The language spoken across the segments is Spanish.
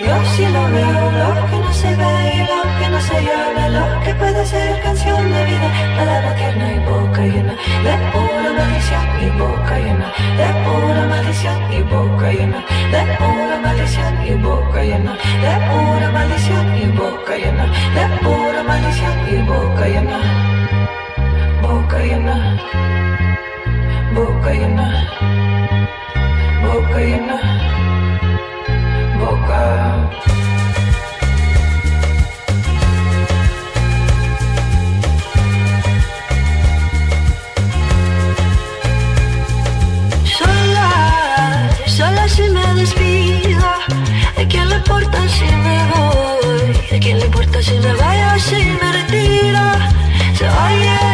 Yo sí lo veo, lo que no se ve y lo que no se habla, lo que puede ser canción de vida, palabra tierna y boca llena de pura maldición y boca llena de pura maldición y boca llena de pura maldición y boca llena de pura maldición y boca llena de pura maldición y boca llena boca llena boca llena boca llena si me despido. ¿De quién le importa si me voy? ¿De quién le importa si me vaya si me retiro? Se oye,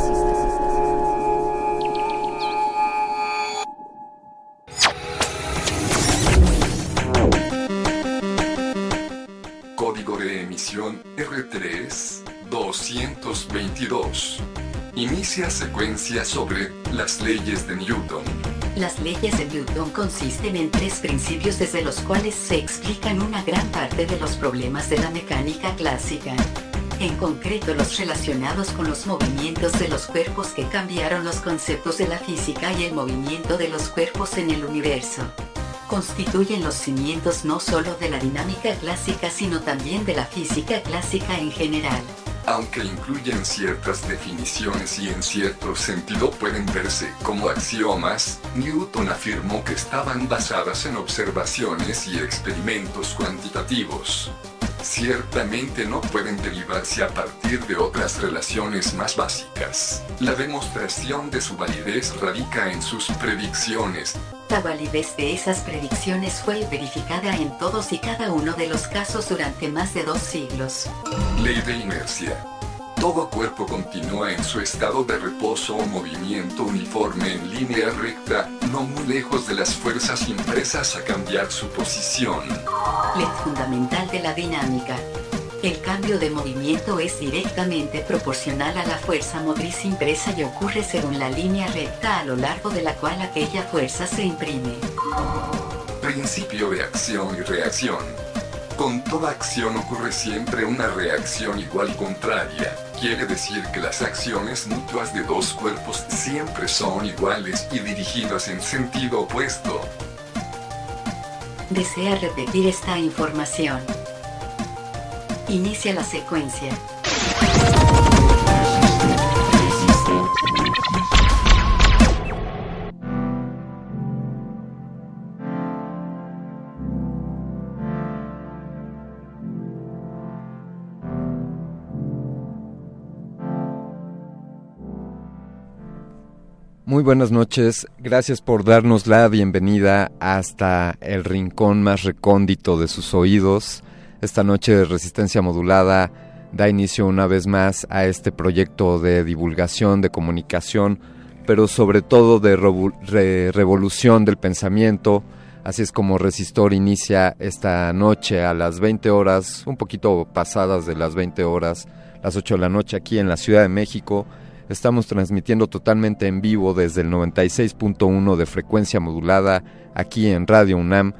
222. Inicia secuencia sobre las leyes de Newton. Las leyes de Newton consisten en tres principios desde los cuales se explican una gran parte de los problemas de la mecánica clásica. En concreto los relacionados con los movimientos de los cuerpos que cambiaron los conceptos de la física y el movimiento de los cuerpos en el universo. Constituyen los cimientos no solo de la dinámica clásica sino también de la física clásica en general. Aunque incluyen ciertas definiciones y en cierto sentido pueden verse como axiomas, Newton afirmó que estaban basadas en observaciones y experimentos cuantitativos. Ciertamente no pueden derivarse a partir de otras relaciones más básicas. La demostración de su validez radica en sus predicciones. La validez de esas predicciones fue verificada en todos y cada uno de los casos durante más de dos siglos. Ley de inercia. Todo cuerpo continúa en su estado de reposo o movimiento uniforme en línea recta, no muy lejos de las fuerzas impresas a cambiar su posición. Ley fundamental de la dinámica. El cambio de movimiento es directamente proporcional a la fuerza motriz impresa y ocurre según la línea recta a lo largo de la cual aquella fuerza se imprime. Principio de acción y reacción. Con toda acción ocurre siempre una reacción igual y contraria. Quiere decir que las acciones mutuas de dos cuerpos siempre son iguales y dirigidas en sentido opuesto. Desea repetir esta información. Inicia la secuencia. Muy buenas noches, gracias por darnos la bienvenida hasta el rincón más recóndito de sus oídos. Esta noche de Resistencia Modulada da inicio una vez más a este proyecto de divulgación, de comunicación, pero sobre todo de re revolución del pensamiento. Así es como Resistor inicia esta noche a las 20 horas, un poquito pasadas de las 20 horas, las 8 de la noche aquí en la Ciudad de México. Estamos transmitiendo totalmente en vivo desde el 96.1 de frecuencia modulada aquí en Radio UNAM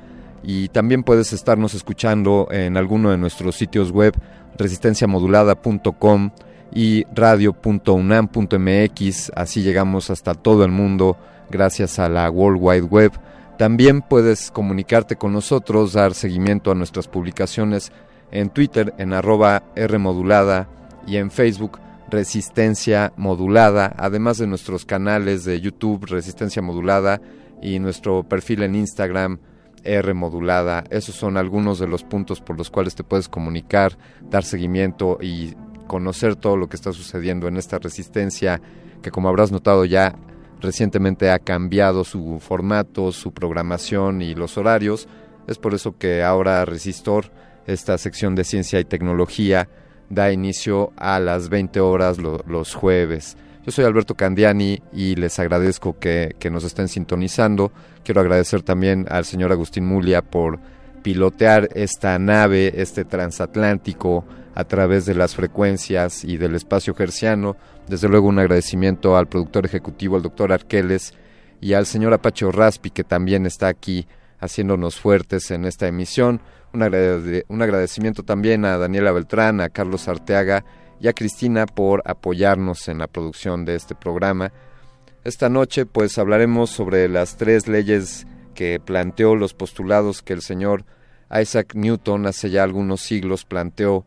y también puedes estarnos escuchando en alguno de nuestros sitios web resistenciamodulada.com y radio.unam.mx, así llegamos hasta todo el mundo gracias a la World Wide Web. También puedes comunicarte con nosotros, dar seguimiento a nuestras publicaciones en Twitter en arroba Rmodulada y en Facebook Resistencia Modulada, además de nuestros canales de YouTube Resistencia Modulada y nuestro perfil en Instagram R modulada. Esos son algunos de los puntos por los cuales te puedes comunicar, dar seguimiento y conocer todo lo que está sucediendo en esta resistencia que como habrás notado ya recientemente ha cambiado su formato, su programación y los horarios. Es por eso que ahora Resistor, esta sección de ciencia y tecnología, da inicio a las 20 horas los jueves. Yo soy Alberto Candiani y les agradezco que, que, nos estén sintonizando. Quiero agradecer también al señor Agustín Mulia por pilotear esta nave, este transatlántico, a través de las frecuencias y del espacio gerciano. Desde luego un agradecimiento al productor ejecutivo, al doctor Arqueles, y al señor Apache Raspi, que también está aquí haciéndonos fuertes en esta emisión. Un, agrade un agradecimiento también a Daniela Beltrán, a Carlos Arteaga, y a Cristina por apoyarnos en la producción de este programa. Esta noche pues hablaremos sobre las tres leyes que planteó los postulados que el señor Isaac Newton hace ya algunos siglos planteó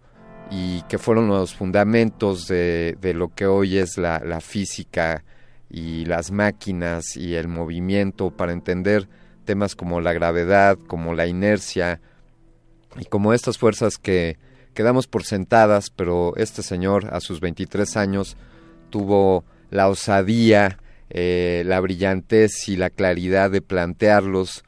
y que fueron los fundamentos de, lo que hoy es la, la, física y las máquinas y el movimiento para entender temas como la gravedad, como la inercia y como estas fuerzas que quedamos por sentadas, pero este señor a sus 23 años tuvo la osadía, eh, la brillantez y la claridad de plantearlos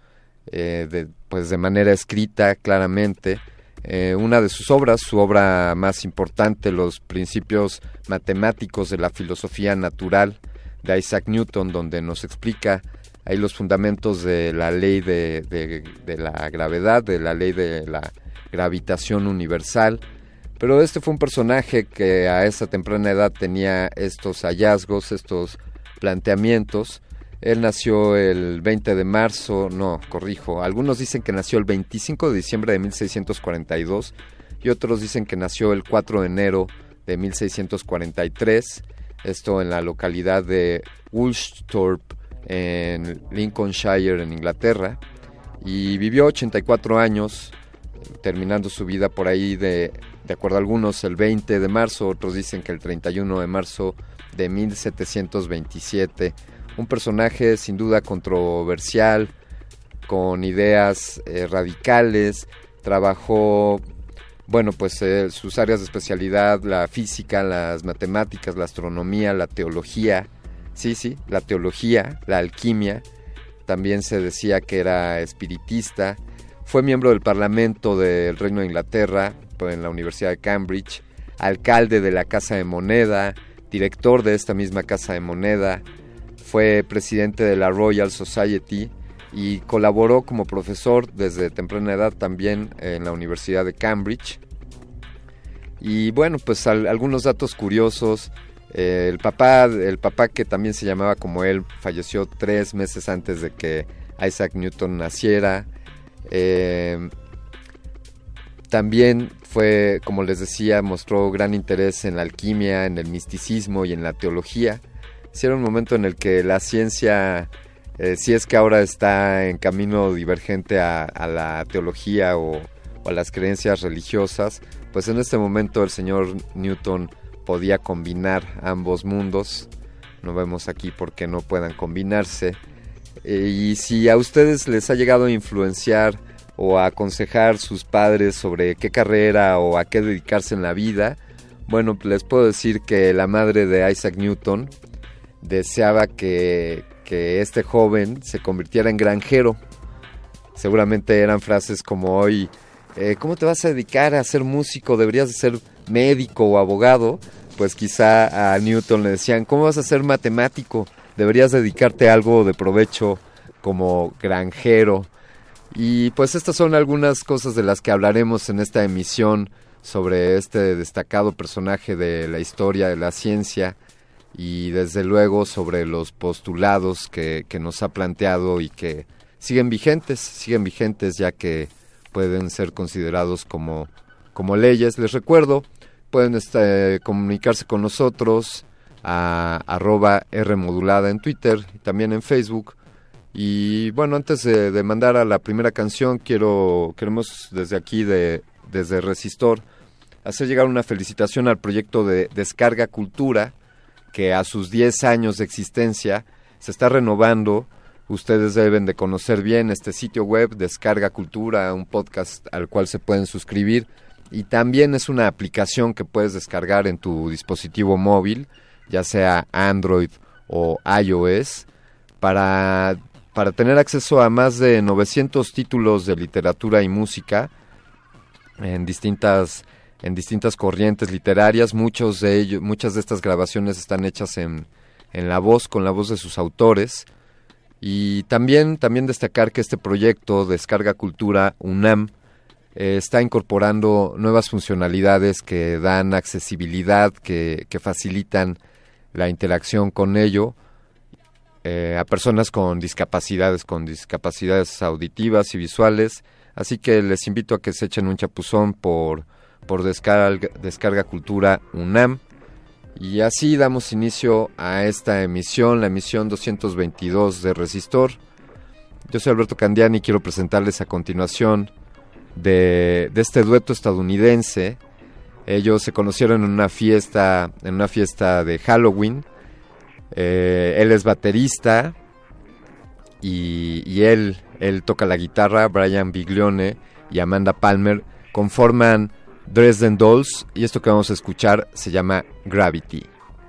eh, de, pues de manera escrita claramente. Eh, una de sus obras, su obra más importante, Los principios matemáticos de la filosofía natural de Isaac Newton, donde nos explica ahí los fundamentos de la ley de, la gravedad, de la ley de la gravitación universal. Pero este fue un personaje que a esa temprana edad tenía estos hallazgos, estos planteamientos. Él nació el 20 de marzo, no, corrijo, algunos dicen que nació el 25 de diciembre de 1642 y otros dicen que nació el 4 de enero de 1643, esto en la localidad de Woolsthorpe en Lincolnshire en Inglaterra y vivió 84 años terminando su vida por ahí de, de acuerdo a algunos, el 20 de marzo, otros dicen que el 31 de marzo de 1727. Un personaje sin duda controversial, con ideas eh, radicales, trabajó, bueno, pues eh, sus áreas de especialidad, la física, las matemáticas, la astronomía, la teología, sí, sí, la teología, la alquimia, también se decía que era espiritista, fue miembro del Parlamento del Reino de Inglaterra pues, en la Universidad de Cambridge, alcalde de la Casa de Moneda, director de esta misma Casa de Moneda, fue presidente de la Royal Society y colaboró como profesor desde temprana edad también en la Universidad de Cambridge. Y bueno, pues algunos datos curiosos. Eh, el papá, el papá que también se llamaba como él, falleció tres meses antes de que Isaac Newton naciera. Eh, también fue, como les decía, mostró gran interés en la alquimia, en el misticismo y en la teología. Si era un momento en el que la ciencia, eh, si es que ahora está en camino divergente a, la teología o, a las creencias religiosas, pues en este momento el señor Newton podía combinar ambos mundos. No vemos aquí por qué no puedan combinarse. Eh, y si a ustedes les ha llegado a influenciar o a aconsejar sus padres sobre qué carrera o a qué dedicarse en la vida, bueno, les puedo decir que la madre de Isaac Newton deseaba que, este joven se convirtiera en granjero. Seguramente eran frases como hoy, eh, ¿cómo te vas a dedicar a ser músico? Deberías de ser médico o abogado. Pues quizá a Newton le decían, ¿cómo vas a ser matemático? deberías dedicarte a algo de provecho como granjero. Y pues estas son algunas cosas de las que hablaremos en esta emisión sobre este destacado personaje de la historia de la ciencia y desde luego sobre los postulados que, que nos ha planteado y que siguen vigentes, siguen vigentes ya que pueden ser considerados como, como leyes. Les recuerdo, pueden este, comunicarse con nosotros a arroba Rmodulada en Twitter y también en Facebook. Y bueno, antes de, mandar a la primera canción, quiero queremos desde aquí, de, desde Resistor, hacer llegar una felicitación al proyecto de Descarga Cultura, que a sus 10 años de existencia se está renovando. Ustedes deben de conocer bien este sitio web, Descarga Cultura, un podcast al cual se pueden suscribir. Y también es una aplicación que puedes descargar en tu dispositivo móvil ya sea Android o iOS, para, para tener acceso a más de 900 títulos de literatura y música en distintas en distintas corrientes literarias, muchos de ellos, muchas de estas grabaciones están hechas en, en la voz, con la voz de sus autores. Y también, también destacar que este proyecto Descarga Cultura UNAM eh, está incorporando nuevas funcionalidades que dan accesibilidad, que, que facilitan la interacción con ello eh, a personas con discapacidades, con discapacidades auditivas y visuales. Así que les invito a que se echen un chapuzón por, por descarga, descarga Cultura UNAM. Y así damos inicio a esta emisión, la emisión 222 de Resistor. Yo soy Alberto Candiani y quiero presentarles a continuación de, de este dueto estadounidense. Ellos se conocieron en una fiesta, en una fiesta de Halloween. Eh, él es baterista y, y, él, él toca la guitarra. Brian Biglione y Amanda Palmer conforman Dresden Dolls y esto que vamos a escuchar se llama Gravity.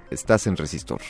Estás en resistor.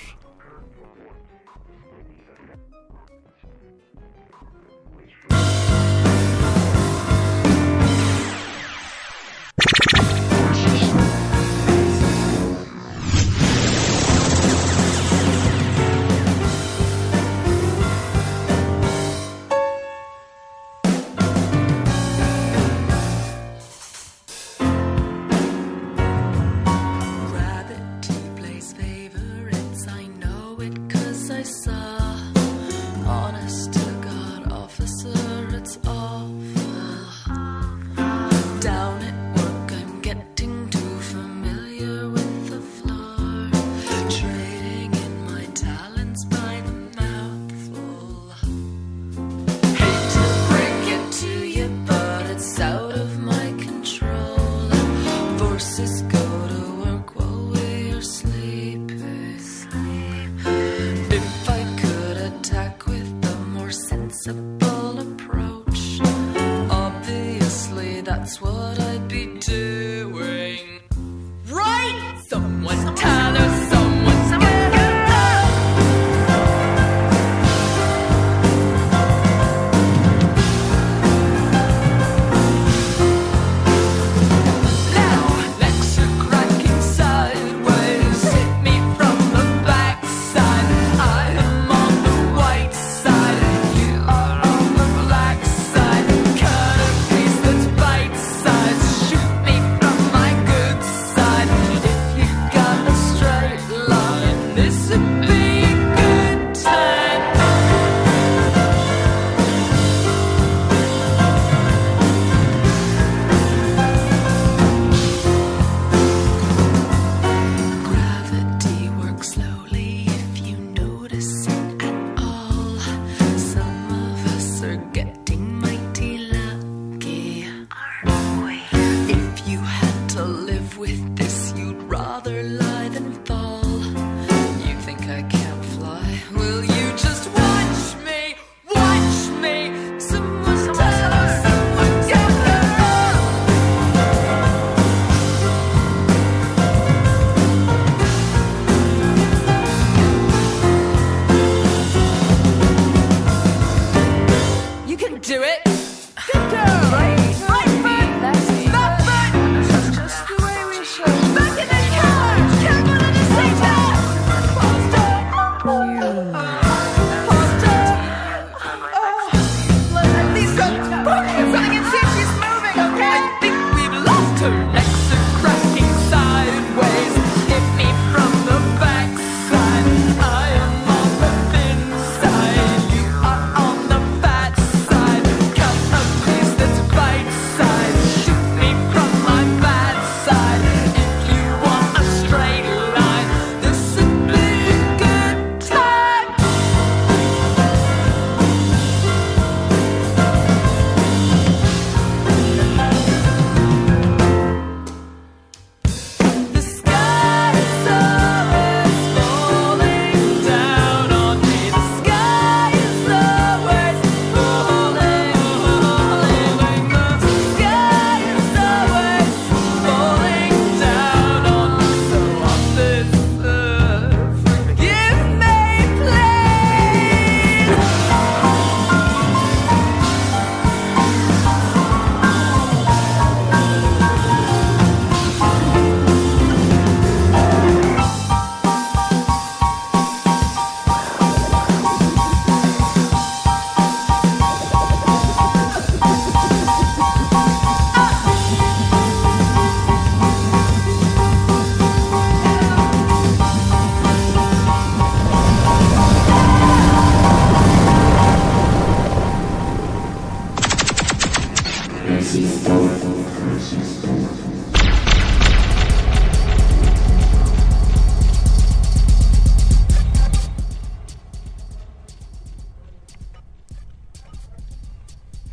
lost.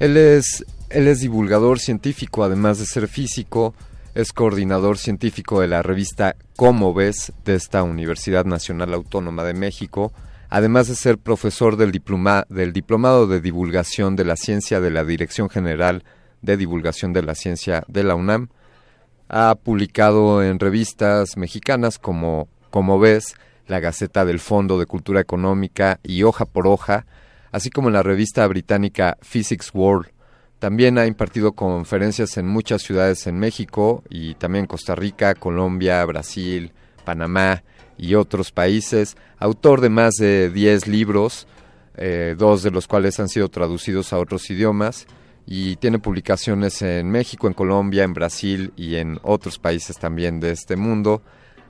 Él es, él es divulgador científico, además de ser físico, es coordinador científico de la revista Cómo ves de esta Universidad Nacional Autónoma de México, además de ser profesor del, del Diplomado de Divulgación de la Ciencia de la Dirección General de Divulgación de la Ciencia de la UNAM. Ha publicado en revistas mexicanas como Cómo ves, la Gaceta del Fondo de Cultura Económica y Hoja por Hoja, así como en la revista británica Physics World. También ha impartido conferencias en muchas ciudades en México y también Costa Rica, Colombia, Brasil, Panamá y otros países. Autor de más de 10 libros, eh, dos de los cuales han sido traducidos a otros idiomas y tiene publicaciones en México, en Colombia, en Brasil y en otros países también de este mundo.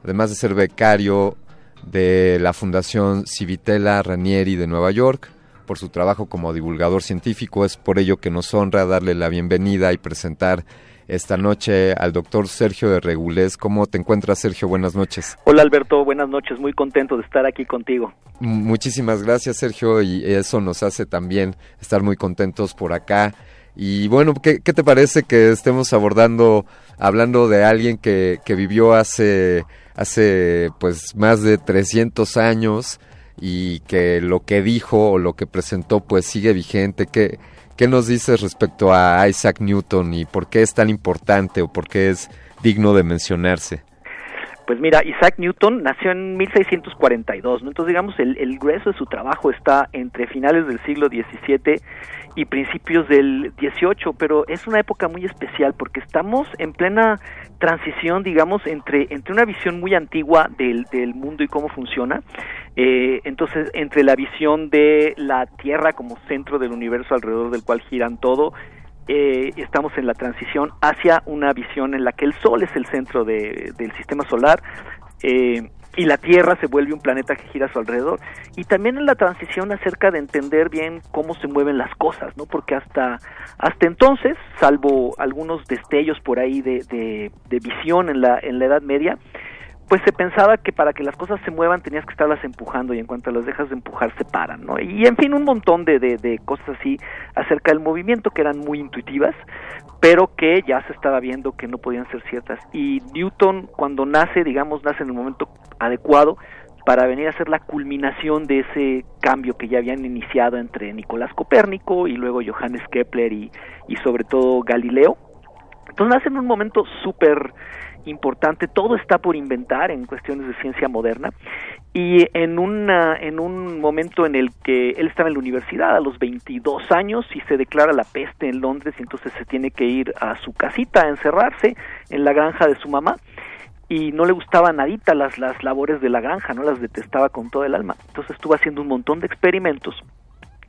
Además de ser becario de la Fundación Civitella Ranieri de Nueva York, por su trabajo como divulgador científico. Es por ello que nos honra darle la bienvenida y presentar esta noche al doctor Sergio de Regulés. ¿Cómo te encuentras, Sergio? Buenas noches. Hola, Alberto. Buenas noches. Muy contento de estar aquí contigo. Muchísimas gracias, Sergio, y eso nos hace también estar muy contentos por acá. Y bueno, ¿qué, qué te parece que estemos abordando, hablando de alguien que, que vivió hace, hace pues más de 300 años? Y que lo que dijo o lo que presentó pues sigue vigente. ¿Qué, ¿Qué nos dices respecto a Isaac Newton y por qué es tan importante o por qué es digno de mencionarse? Pues mira, Isaac Newton nació en 1642, ¿no? Entonces digamos el, el grueso de su trabajo está entre finales del siglo XVII y principios del 18, pero es una época muy especial porque estamos en plena transición, digamos, entre, entre una visión muy antigua del, del mundo y cómo funciona, eh, entonces entre la visión de la Tierra como centro del universo alrededor del cual giran todo, eh, estamos en la transición hacia una visión en la que el Sol es el centro de, del sistema solar, eh, y la Tierra se vuelve un planeta que gira a su alrededor. Y también en la transición acerca de entender bien cómo se mueven las cosas, ¿no? Porque hasta, hasta entonces, salvo algunos destellos por ahí de, de, de visión en la, en la Edad Media, pues se pensaba que para que las cosas se muevan tenías que estarlas empujando y en cuanto las dejas de empujar se paran, ¿no? Y en fin, un montón de, de, de, cosas así acerca del movimiento que eran muy intuitivas, pero que ya se estaba viendo que no podían ser ciertas. Y Newton cuando nace, digamos, nace en el momento adecuado para venir a ser la culminación de ese cambio que ya habían iniciado entre Nicolás Copérnico y luego Johannes Kepler y, y sobre todo Galileo. Entonces nace en un momento súper importante, todo está por inventar en cuestiones de ciencia moderna. Y en una en un momento en el que él estaba en la universidad a los 22 años y se declara la peste en Londres y entonces se tiene que ir a su casita a encerrarse en la granja de su mamá y no le gustaba nadita las las labores de la granja, no las detestaba con todo el alma. Entonces estuvo haciendo un montón de experimentos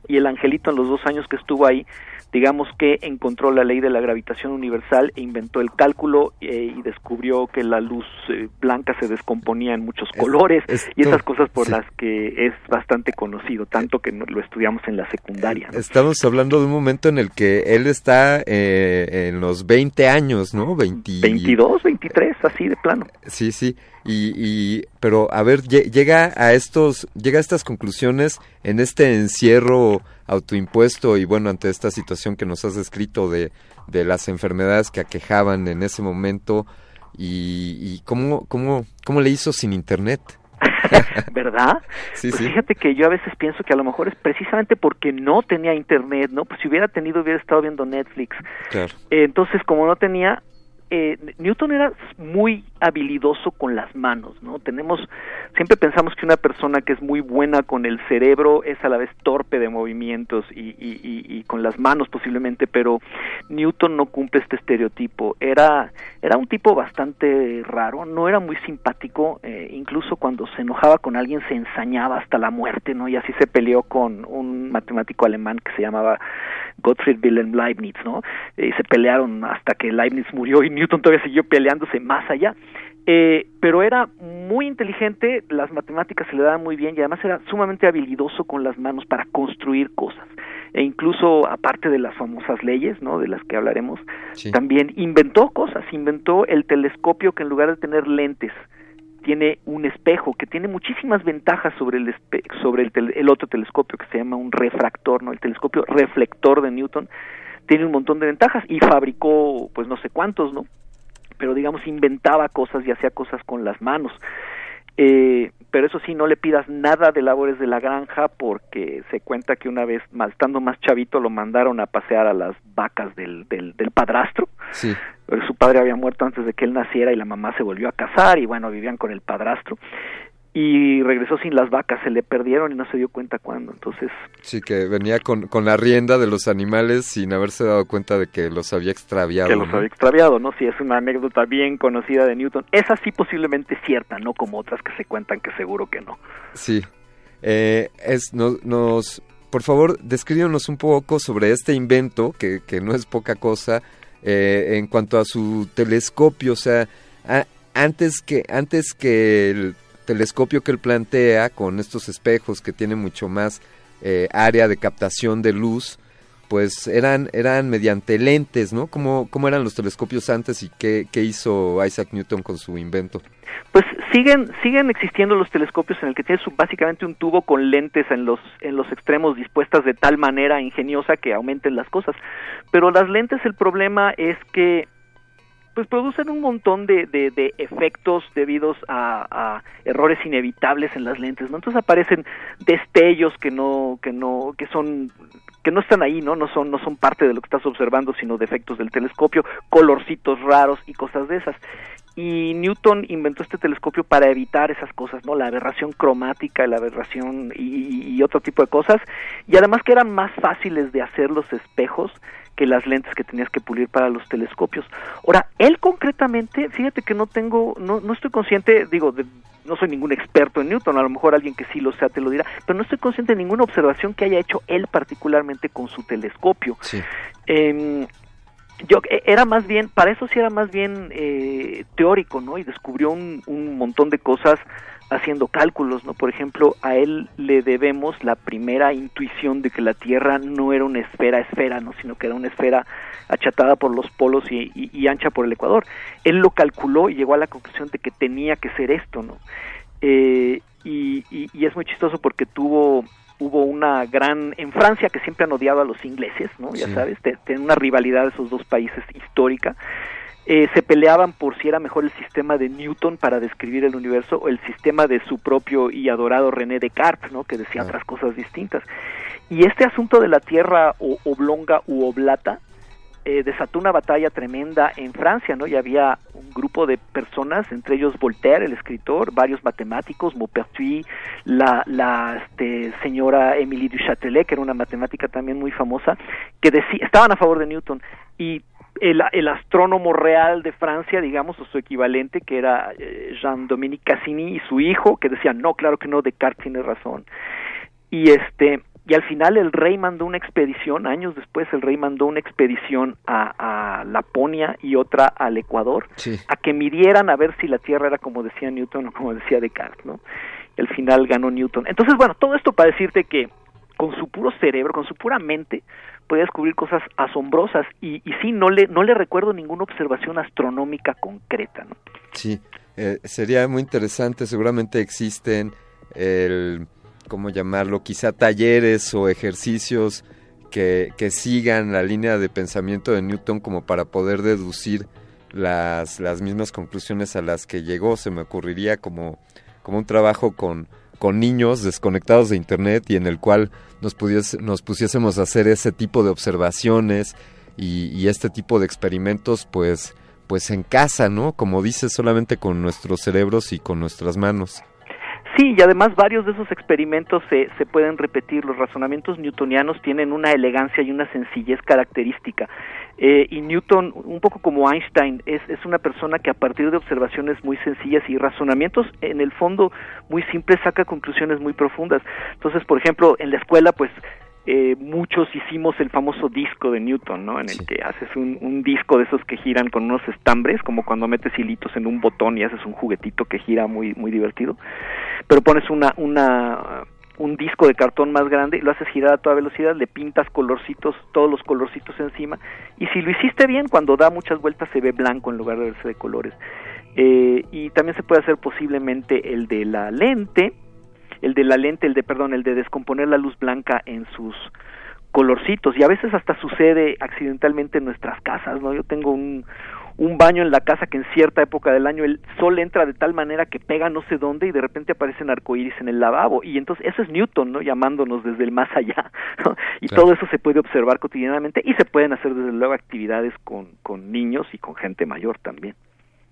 y el angelito en los dos años que estuvo ahí digamos que encontró la ley de la gravitación universal e inventó el cálculo eh, y descubrió que la luz eh, blanca se descomponía en muchos colores es, y esas cosas por sí. las que es bastante conocido, tanto que lo estudiamos en la secundaria. ¿no? Estamos hablando de un momento en el que él está eh, en los 20 años, ¿no? 20... 22, 23, así de plano. Sí, sí. Y, y, pero a ver llega a estos llega a estas conclusiones en este encierro autoimpuesto y bueno ante esta situación que nos has descrito de, de las enfermedades que aquejaban en ese momento y, y cómo cómo cómo le hizo sin internet ¿Verdad? Sí, pues sí. Fíjate que yo a veces pienso que a lo mejor es precisamente porque no tenía internet, ¿no? Pues si hubiera tenido hubiera estado viendo Netflix. Claro. Eh, entonces, como no tenía, eh, Newton era muy habilidoso con las manos, ¿no? Tenemos, siempre pensamos que una persona que es muy buena con el cerebro es a la vez torpe de movimientos y, y, y, y con las manos posiblemente, pero Newton no cumple este estereotipo. Era, era un tipo bastante raro, no era muy simpático, eh, incluso cuando se enojaba con alguien se ensañaba hasta la muerte, ¿no? Y así se peleó con un matemático alemán que se llamaba Gottfried Wilhelm Leibniz, ¿no? Eh, se pelearon hasta que Leibniz murió y Newton todavía siguió peleándose más allá. Eh, pero era muy inteligente, las matemáticas se le daban muy bien y además era sumamente habilidoso con las manos para construir cosas. E incluso, aparte de las famosas leyes, ¿no? De las que hablaremos, sí. también inventó cosas, inventó el telescopio que en lugar de tener lentes, tiene un espejo que tiene muchísimas ventajas sobre el sobre el, el, otro telescopio que se llama un refractor, ¿no? El telescopio reflector de Newton tiene un montón de ventajas y fabricó pues no sé cuántos, ¿no? pero digamos inventaba cosas y hacía cosas con las manos. Eh, pero eso sí, no le pidas nada de labores de la granja porque se cuenta que una vez, estando más chavito, lo mandaron a pasear a las vacas del, del, del padrastro. Sí. Su padre había muerto antes de que él naciera y la mamá se volvió a casar y bueno, vivían con el padrastro y regresó sin las vacas, se le perdieron y no se dio cuenta cuándo, entonces... Sí, que venía con, con la rienda de los animales sin haberse dado cuenta de que los había extraviado. Que los ¿no? había extraviado, ¿no? Sí, es una anécdota bien conocida de Newton. Esa sí posiblemente cierta, no como otras que se cuentan que seguro que no. Sí. Eh, es, nos, nos, por favor, descríbanos un poco sobre este invento, que, que no es poca cosa, eh, en cuanto a su telescopio, o sea, a, antes que, antes que el telescopio que él plantea con estos espejos que tiene mucho más eh, área de captación de luz, pues eran, eran mediante lentes, ¿no? ¿Cómo, ¿Cómo eran los telescopios antes y qué, qué hizo Isaac Newton con su invento? Pues siguen siguen existiendo los telescopios en el que tienes básicamente un tubo con lentes en los en los extremos dispuestas de tal manera ingeniosa que aumenten las cosas. Pero las lentes el problema es que pues producen un montón de, de, efectos debidos a, a, errores inevitables en las lentes, ¿no? Entonces aparecen destellos que no, que no, que son, que no están ahí, ¿no? No son, no son parte de lo que estás observando, sino defectos del telescopio, colorcitos raros y cosas de esas. Y Newton inventó este telescopio para evitar esas cosas, ¿no? La aberración cromática, la aberración y, y otro tipo de cosas. Y además que eran más fáciles de hacer los espejos que las lentes que tenías que pulir para los telescopios. Ahora, él concretamente, fíjate que no tengo, no, no estoy consciente, digo, de, no soy ningún experto en Newton, a lo mejor alguien que sí lo sea te lo dirá, pero no estoy consciente de ninguna observación que haya hecho él particularmente con su telescopio. Sí. Eh, yo era más bien, para eso sí era más bien eh, teórico, ¿no? Y descubrió un, un montón de cosas haciendo cálculos, ¿no? Por ejemplo, a él le debemos la primera intuición de que la Tierra no era una esfera esfera, ¿no? Sino que era una esfera achatada por los polos y, y, y ancha por el Ecuador. Él lo calculó y llegó a la conclusión de que tenía que ser esto, ¿no? Eh, y, y, y, es muy chistoso porque tuvo hubo una gran en Francia que siempre han odiado a los ingleses, ¿no? Ya Sí. sabes, tienen una rivalidad de esos dos países histórica eh, se peleaban por si era mejor el sistema de Newton para describir el universo o el sistema de su propio y adorado René Descartes, ¿no? que decía Ah. otras cosas distintas. Y este asunto de la Tierra o, oblonga u oblata eh, desató una batalla tremenda en Francia, ¿no? Y había un grupo de personas, entre ellos Voltaire, el escritor, varios matemáticos, Maupertuis, la, la este, señora Émilie du Châtelet, que era una matemática también muy famosa, que decía, estaban a favor de Newton y el, el, astrónomo real de Francia, digamos, o su equivalente, que era eh, Jean-Dominique Cassini y su hijo, que decían, no, claro que no, Descartes tiene razón. Y este y al final el rey mandó una expedición, años después el rey mandó una expedición a, a Laponia y otra al Ecuador, sí. a que midieran a ver si la Tierra era como decía Newton o como decía Descartes, ¿no? Y al final ganó Newton. Entonces, bueno, todo esto para decirte que con su puro cerebro, con su pura mente, podía descubrir cosas asombrosas y, sí, no le, no le recuerdo ninguna observación astronómica concreta. Sí, eh, sería muy interesante, seguramente existen el, ¿cómo llamarlo? Quizá talleres o ejercicios que, que sigan la línea de pensamiento de Newton como para poder deducir las, las mismas conclusiones a las que llegó. Se me ocurriría como, como un trabajo con, con niños desconectados de internet y en el cual nos, pudiese, nos pusiésemos a hacer ese tipo de observaciones y, este tipo de experimentos pues pues en casa, ¿no? Como dices, solamente con nuestros cerebros y con nuestras manos. Sí, y además varios de esos experimentos se, se pueden repetir. Los razonamientos newtonianos tienen una elegancia y una sencillez característica. Eh, y Newton, un poco como Einstein, es, es una persona que a partir de observaciones muy sencillas y razonamientos en el fondo muy simples saca conclusiones muy profundas. Entonces, por ejemplo, en la escuela, pues eh, muchos hicimos el famoso disco de Newton, ¿no? En el que haces un, un, disco de esos que giran con unos estambres, como cuando metes hilitos en un botón y haces un juguetito que gira muy muy divertido. Pero pones una una un disco de cartón más grande, lo haces girar a toda velocidad, le pintas colorcitos, todos los colorcitos encima, y si lo hiciste bien, cuando da muchas vueltas se ve blanco en lugar de verse de colores. Eh, y también se puede hacer posiblemente el de la lente, el de la lente, el de, perdón, el de descomponer la luz blanca en sus colorcitos y a veces hasta sucede accidentalmente en nuestras casas, ¿no? Yo tengo un, un baño en la casa que en cierta época del año el sol entra de tal manera que pega no sé dónde y de repente aparecen arcoíris en el lavabo y entonces eso es Newton, ¿no? Llamándonos desde el más allá ¿no? y todo eso se puede observar cotidianamente y se pueden hacer desde luego actividades con, con niños y con gente mayor también.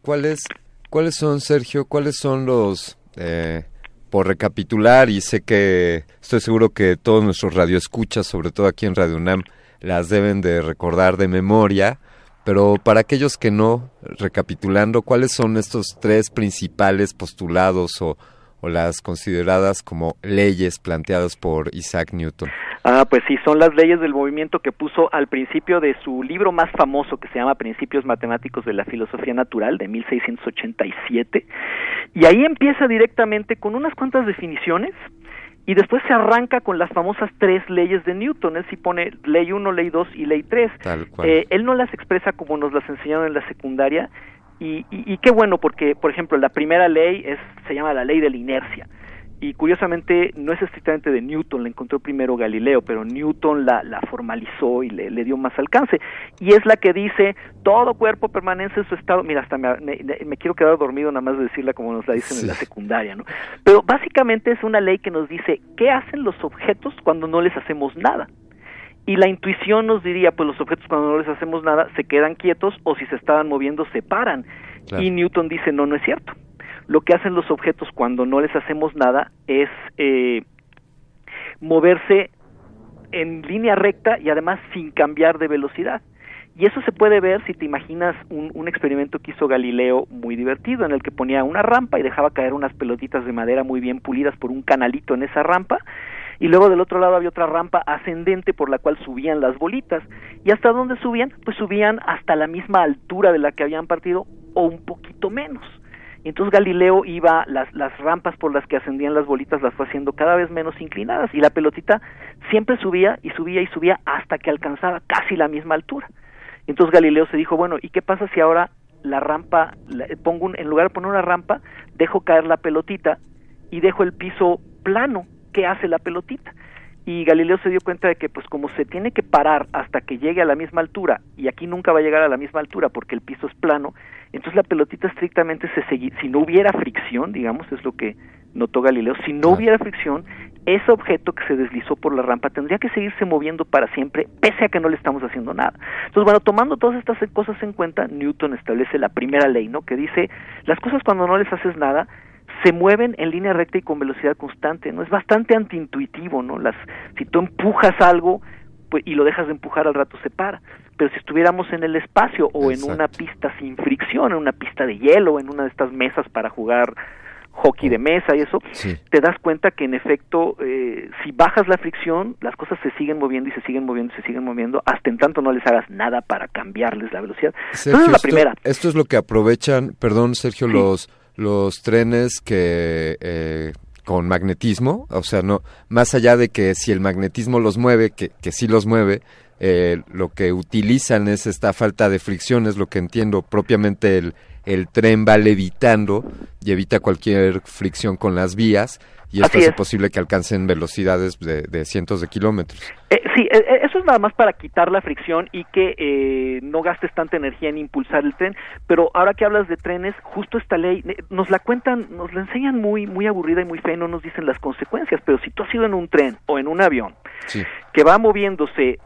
¿Cuáles cuáles son Sergio? ¿Cuáles son los eh, por recapitular y sé que estoy seguro que todos nuestros radioescuchas, sobre todo aquí en Radio UNAM, las deben de recordar de memoria, pero para aquellos que no, recapitulando, ¿cuáles son estos tres principales postulados o, o las consideradas como leyes planteadas por Isaac Newton? Ah, pues sí, son las leyes del movimiento que puso al principio de su libro más famoso que se llama Principios Matemáticos de la Filosofía Natural de 1687. Y ahí empieza directamente con unas cuantas definiciones y después se arranca con las famosas tres leyes de Newton. Él sí pone ley 1, ley 2 y ley 3. Eh, él no las expresa como nos las enseñaron en la secundaria y, y, y qué bueno porque, por ejemplo, la primera ley es, se llama la ley de la inercia y curiosamente no es estrictamente de Newton, la encontró primero Galileo, pero Newton la, la formalizó y le, le, dio más alcance. Y es la que dice, todo cuerpo permanece en su estado, mira, hasta me, me, me quiero quedar dormido nada más de decirla como nos la dicen sí. en la secundaria, ¿no? Pero básicamente es una ley que nos dice, ¿qué hacen los objetos cuando no les hacemos nada? Y la intuición nos diría, pues los objetos cuando no les hacemos nada se quedan quietos o si se estaban moviendo se paran. Claro. Y Newton dice, no, no es cierto lo que hacen los objetos cuando no les hacemos nada es eh, moverse en línea recta y además sin cambiar de velocidad. Y eso se puede ver si te imaginas un, un, experimento que hizo Galileo muy divertido, en el que ponía una rampa y dejaba caer unas pelotitas de madera muy bien pulidas por un canalito en esa rampa, y luego del otro lado había otra rampa ascendente por la cual subían las bolitas. ¿Y hasta dónde subían? Pues subían hasta la misma altura de la que habían partido o un poquito menos. Entonces Galileo iba, las, las rampas por las que ascendían las bolitas las fue haciendo cada vez menos inclinadas y la pelotita siempre subía y subía y subía hasta que alcanzaba casi la misma altura. Entonces Galileo se dijo, bueno, ¿y qué pasa si ahora la rampa, pongo un, en lugar de poner una rampa, dejo caer la pelotita y dejo el piso plano? ¿Qué hace la pelotita? Y Galileo se dio cuenta de que pues como se tiene que parar hasta que llegue a la misma altura y aquí nunca va a llegar a la misma altura porque el piso es plano, entonces la pelotita estrictamente se seguía, si no hubiera fricción, digamos, es lo que notó Galileo, si no hubiera fricción, ese objeto que se deslizó por la rampa tendría que seguirse moviendo para siempre, pese a que no le estamos haciendo nada. Entonces, bueno, tomando todas estas cosas en cuenta, Newton establece la primera ley, ¿no? Que dice, las cosas cuando no les haces nada, se mueven en línea recta y con velocidad constante, ¿no? Es bastante antiintuitivo, ¿no? Las, si tú empujas algo pues, y lo dejas de empujar al rato se para. Pero si estuviéramos en el espacio o Exacto. en una pista sin fricción, en una pista de hielo, en una de estas mesas para jugar hockey de mesa y eso, sí. te das cuenta que en efecto, eh, si bajas la fricción, las cosas se siguen moviendo y se siguen moviendo y se siguen moviendo, hasta en tanto no les hagas nada para cambiarles la velocidad. Sergio, Entonces, la primera. Esto, esto, es lo que aprovechan, perdón Sergio, sí. los los trenes que eh, con magnetismo, o sea, no más allá de que si el magnetismo los mueve, que, que sí los mueve, eh, lo que utilizan es esta falta de fricción, es lo que entiendo propiamente el, el tren va levitando y evita cualquier fricción con las vías y esto hace es. posible que alcancen velocidades de, de cientos de kilómetros. Eh, sí, eh, eso es nada más para quitar la fricción y que eh, no gastes tanta energía en impulsar el tren, pero ahora que hablas de trenes, justo esta ley eh, nos la cuentan, nos la enseñan muy muy aburrida y muy fea, no nos dicen las consecuencias, pero si tú has ido en un tren o en un avión sí. que va moviéndose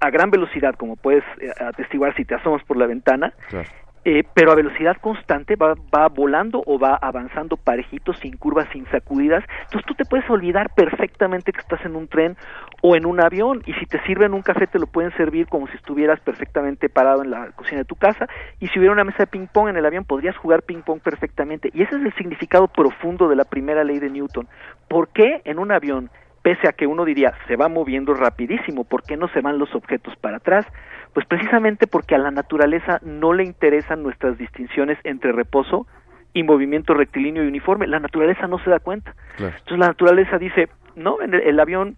a gran velocidad, como puedes eh, atestiguar si te asomas por la ventana, claro eh, pero a velocidad constante va, va volando o va avanzando parejito, sin curvas, sin sacudidas. Entonces tú te puedes olvidar perfectamente que estás en un tren o en un avión y si te sirven un café te lo pueden servir como si estuvieras perfectamente parado en la cocina de tu casa y si hubiera una mesa de ping pong en el avión podrías jugar ping pong perfectamente. Y ese es el significado profundo de la primera ley de Newton. ¿Por qué en un avión pese a que uno diría se va moviendo rapidísimo, ¿por qué no se van los objetos para atrás? Pues precisamente porque a la naturaleza no le interesan nuestras distinciones entre reposo y movimiento rectilíneo y uniforme. La naturaleza no se da cuenta. Claro. Entonces la naturaleza dice, no, en el, el avión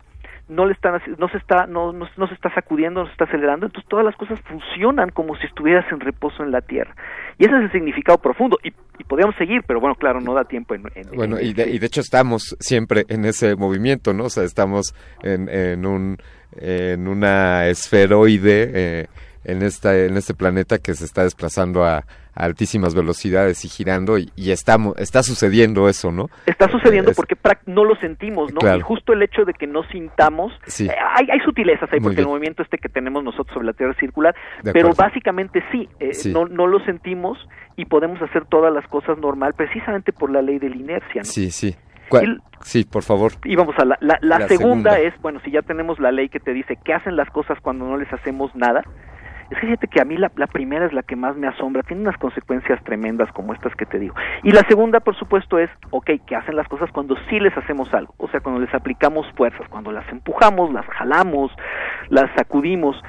no le están no se está no, no, no, se está sacudiendo no se está acelerando entonces todas las cosas funcionan como si estuvieras en reposo en la tierra. Y ese es el significado profundo y, y podríamos seguir pero bueno claro no da tiempo en, en bueno en, y, de, y de hecho estamos siempre en ese movimiento no o sea estamos en, en un en una esferoide eh, en, esta, en este planeta que se está desplazando a, a altísimas velocidades y girando y, y estamos, está sucediendo eso, ¿no? Está sucediendo Es- porque no lo sentimos, ¿no? Claro. Y justo el hecho de que no sintamos, Sí. eh, hay, hay sutilezas ahí, Muy porque el movimiento este que tenemos nosotros sobre la Tierra es circular, De pero básicamente sí, eh, Sí. No, no lo sentimos y podemos hacer todas las cosas normal precisamente por la ley de la inercia, ¿no? Sí, sí. ¿Cuál- Sí, por favor. Y vamos a la, la, la La segunda, segunda. es, bueno, si ya tenemos la ley que te dice qué hacen las cosas cuando no les hacemos nada, es que fíjate que a mí la, primera es la que más me asombra, tiene unas consecuencias tremendas como estas que te digo. Y la segunda, por supuesto, es, ok, ¿qué hacen las cosas cuando sí les hacemos algo? O sea, cuando les aplicamos fuerzas, cuando las empujamos, las jalamos, las sacudimos.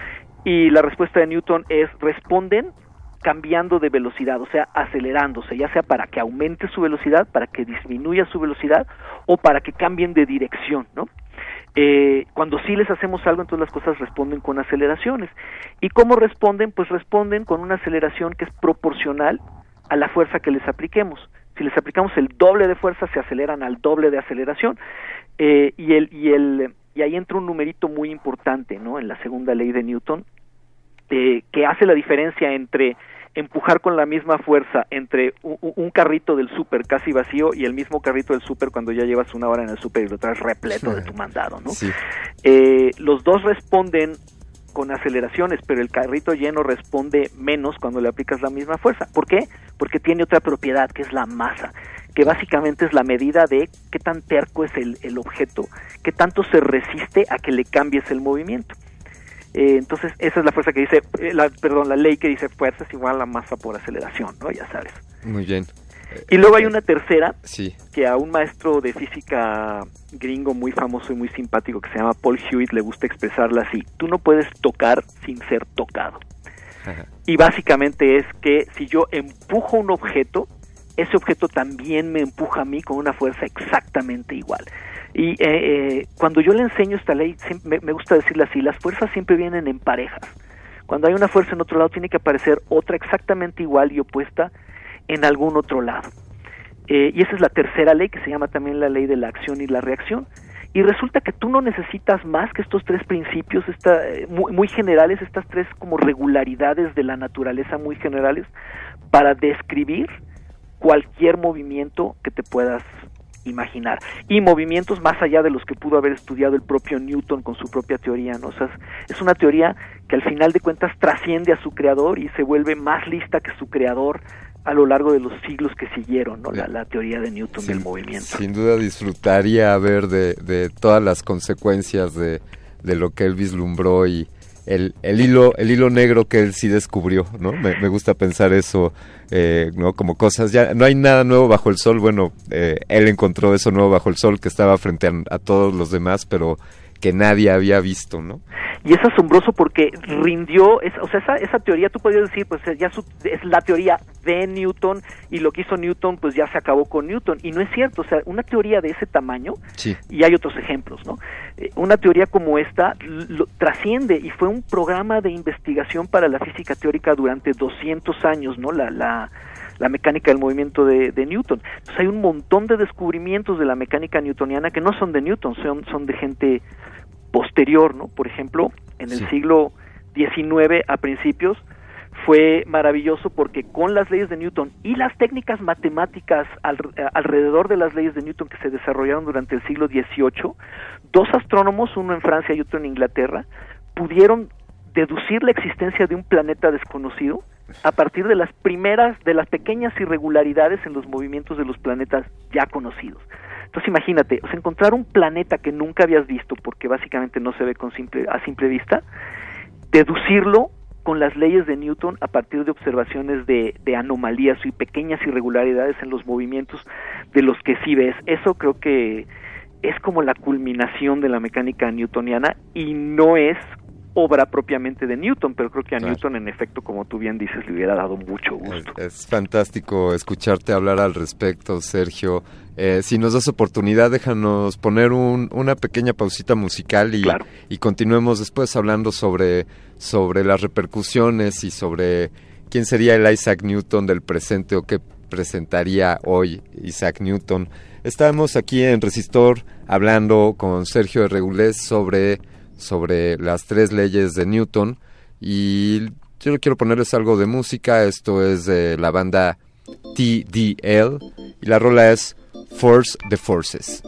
Y la respuesta de Newton es, responden cambiando de velocidad, o sea, acelerándose, ya sea para que aumente su velocidad, para que disminuya su velocidad o para que cambien de dirección, ¿no? Eh, cuando sí les hacemos algo, entonces las cosas responden con aceleraciones. ¿Y cómo responden? Pues responden con una aceleración que es proporcional a la fuerza que les apliquemos. Si les aplicamos el doble de fuerza, se aceleran al doble de aceleración. Eh, y, el, y, el, y ahí entra un numerito muy importante, ¿no? En la segunda ley de Newton, eh, que hace la diferencia entre empujar con la misma fuerza entre un, un carrito del súper casi vacío y el mismo carrito del súper cuando ya llevas una hora en el súper y lo traes repleto de tu mandado, ¿no? Sí. Eh, los dos responden con aceleraciones, pero el carrito lleno responde menos cuando le aplicas la misma fuerza. ¿Por qué? Porque tiene otra propiedad que es la masa, que básicamente es la medida de qué tan terco es el, el objeto, qué tanto se resiste a que le cambies el movimiento. Eh, entonces, esa es la fuerza que dice, eh, la, perdón, la ley que dice fuerza es igual a masa por aceleración, ¿no? Ya sabes. Muy bien. Y luego hay una tercera, Sí. que a un maestro de física gringo muy famoso y muy simpático que se llama Paul Hewitt le gusta expresarla así, tú no puedes tocar sin ser tocado. Y básicamente es que si yo empujo un objeto, ese objeto también me empuja a mí con una fuerza exactamente igual. Y eh, eh, cuando yo le enseño esta ley, me gusta decirle así, las fuerzas siempre vienen en parejas. Cuando hay una fuerza en otro lado, tiene que aparecer otra exactamente igual y opuesta en algún otro lado. Eh, y esa es la tercera ley que se llama también la ley de la acción y la reacción. Y resulta que tú no necesitas más que estos tres principios, esta, eh, muy, muy generales, estas tres como regularidades de la naturaleza muy generales, para describir cualquier movimiento que te puedas imaginar. Y movimientos más allá de los que pudo haber estudiado el propio Newton con su propia teoría, ¿no? O sea, es- una teoría que al final de cuentas trasciende a su creador y se vuelve más lista que su creador a lo largo de los siglos que siguieron, ¿no? La, la teoría de Newton del movimiento. Sin duda disfrutaría ver de, de todas las consecuencias de, de lo que él vislumbró y el, el hilo el hilo negro que él sí descubrió, ¿no? Me, gusta pensar eso, eh, ¿no? Como cosas, ya no hay nada nuevo bajo el sol, bueno, eh, él encontró eso nuevo bajo el sol que estaba frente a, a todos los demás, pero que nadie había visto, ¿no? y es asombroso porque rindió, es- o sea, esa, esa teoría tú podrías decir, pues ya su- es la teoría de Newton y lo que hizo Newton pues ya se acabó con Newton y no es cierto, o sea, una teoría de ese tamaño Sí. y hay otros ejemplos, ¿no? Eh, una teoría como esta lo- trasciende y fue un programa de investigación para la física teórica durante 200 años, ¿no? La, la, la mecánica del movimiento de, de Newton. Entonces hay un montón de descubrimientos de la mecánica newtoniana que no son de Newton, son, son de gente posterior, ¿no? Por ejemplo, en el Sí. siglo XIX a principios fue maravilloso porque con las leyes de Newton y las técnicas matemáticas al- alrededor de las leyes de Newton que se desarrollaron durante el siglo XVIII, dos astrónomos, uno en Francia y otro en Inglaterra, pudieron deducir la existencia de un planeta desconocido a partir de las primeras, de las pequeñas irregularidades en los movimientos de los planetas ya conocidos. Entonces imagínate, encontrar un planeta que nunca habías visto, porque básicamente no se ve a simple vista, deducirlo con las leyes de Newton a partir de observaciones de anomalías y pequeñas irregularidades en los movimientos de los que sí ves. Eso creo que es como la culminación de la mecánica newtoniana y no es obra propiamente de Newton, pero creo que a Claro. Newton en efecto, como tú bien dices, le hubiera dado mucho gusto. Es fantástico escucharte hablar al respecto, Sergio. Eh, si nos das oportunidad, déjanos poner un- una pequeña pausita musical y, y continuemos después hablando sobre, sobre las repercusiones y sobre quién sería el Isaac Newton del presente o qué presentaría hoy Isaac Newton. Estamos aquí en Resistor hablando con Sergio de Regulés sobre, sobre las tres leyes de Newton y Yo quiero ponerles algo de música. Esto es de la banda TDL y la rola es Force the Forces.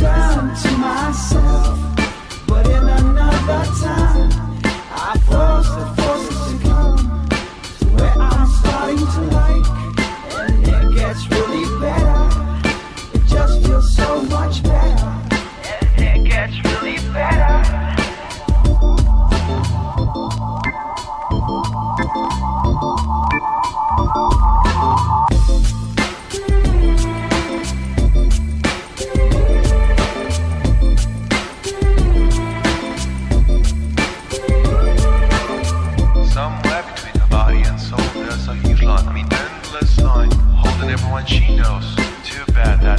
Return to myself, but in another time,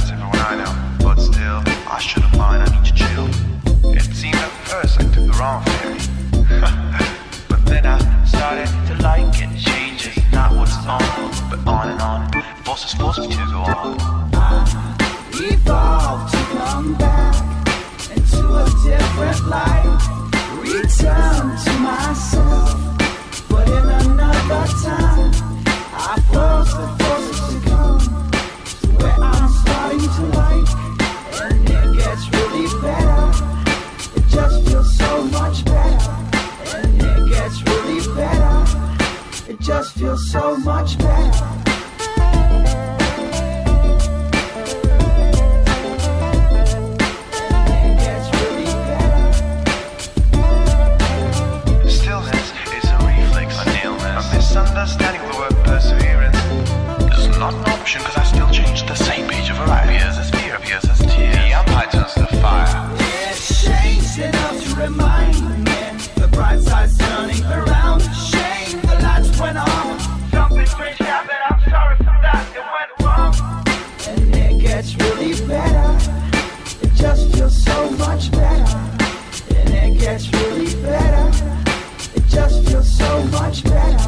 that's everyone I know. But still, I should have mine, I need to chill. It seemed at first I took the wrong ferry. but then I started to like it. Changes, not what's on, but on and on. Forces force me to go on. evolve to come back into a different life. Return to myself, but in another time, I force the just feel so much better. Understanding the word perseverance is not an option because much better, and it gets really better. It just feels so much better,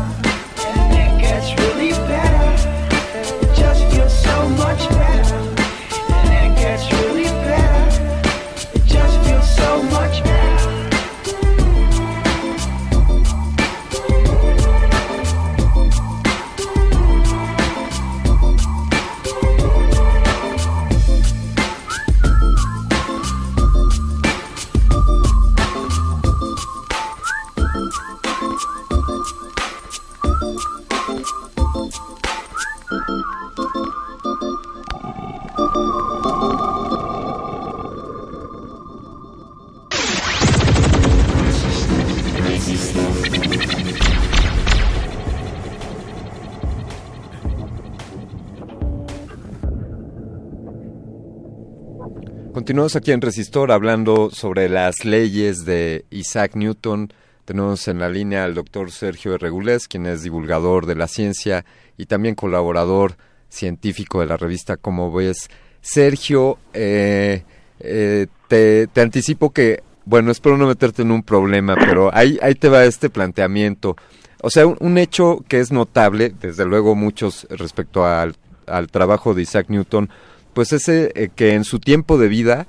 Continuamos aquí en Resistor hablando sobre las leyes de Isaac Newton. Tenemos en la línea al doctor Sergio Regulés, quien es divulgador de la ciencia y también colaborador científico de la revista Como ves. Sergio, eh, eh, te, anticipo que, bueno, espero no meterte en un problema, pero ahí, ahí te va este planteamiento. O sea, un, un hecho que es notable, desde luego muchos respecto al, al trabajo de Isaac Newton, pues ese eh, que en su tiempo de vida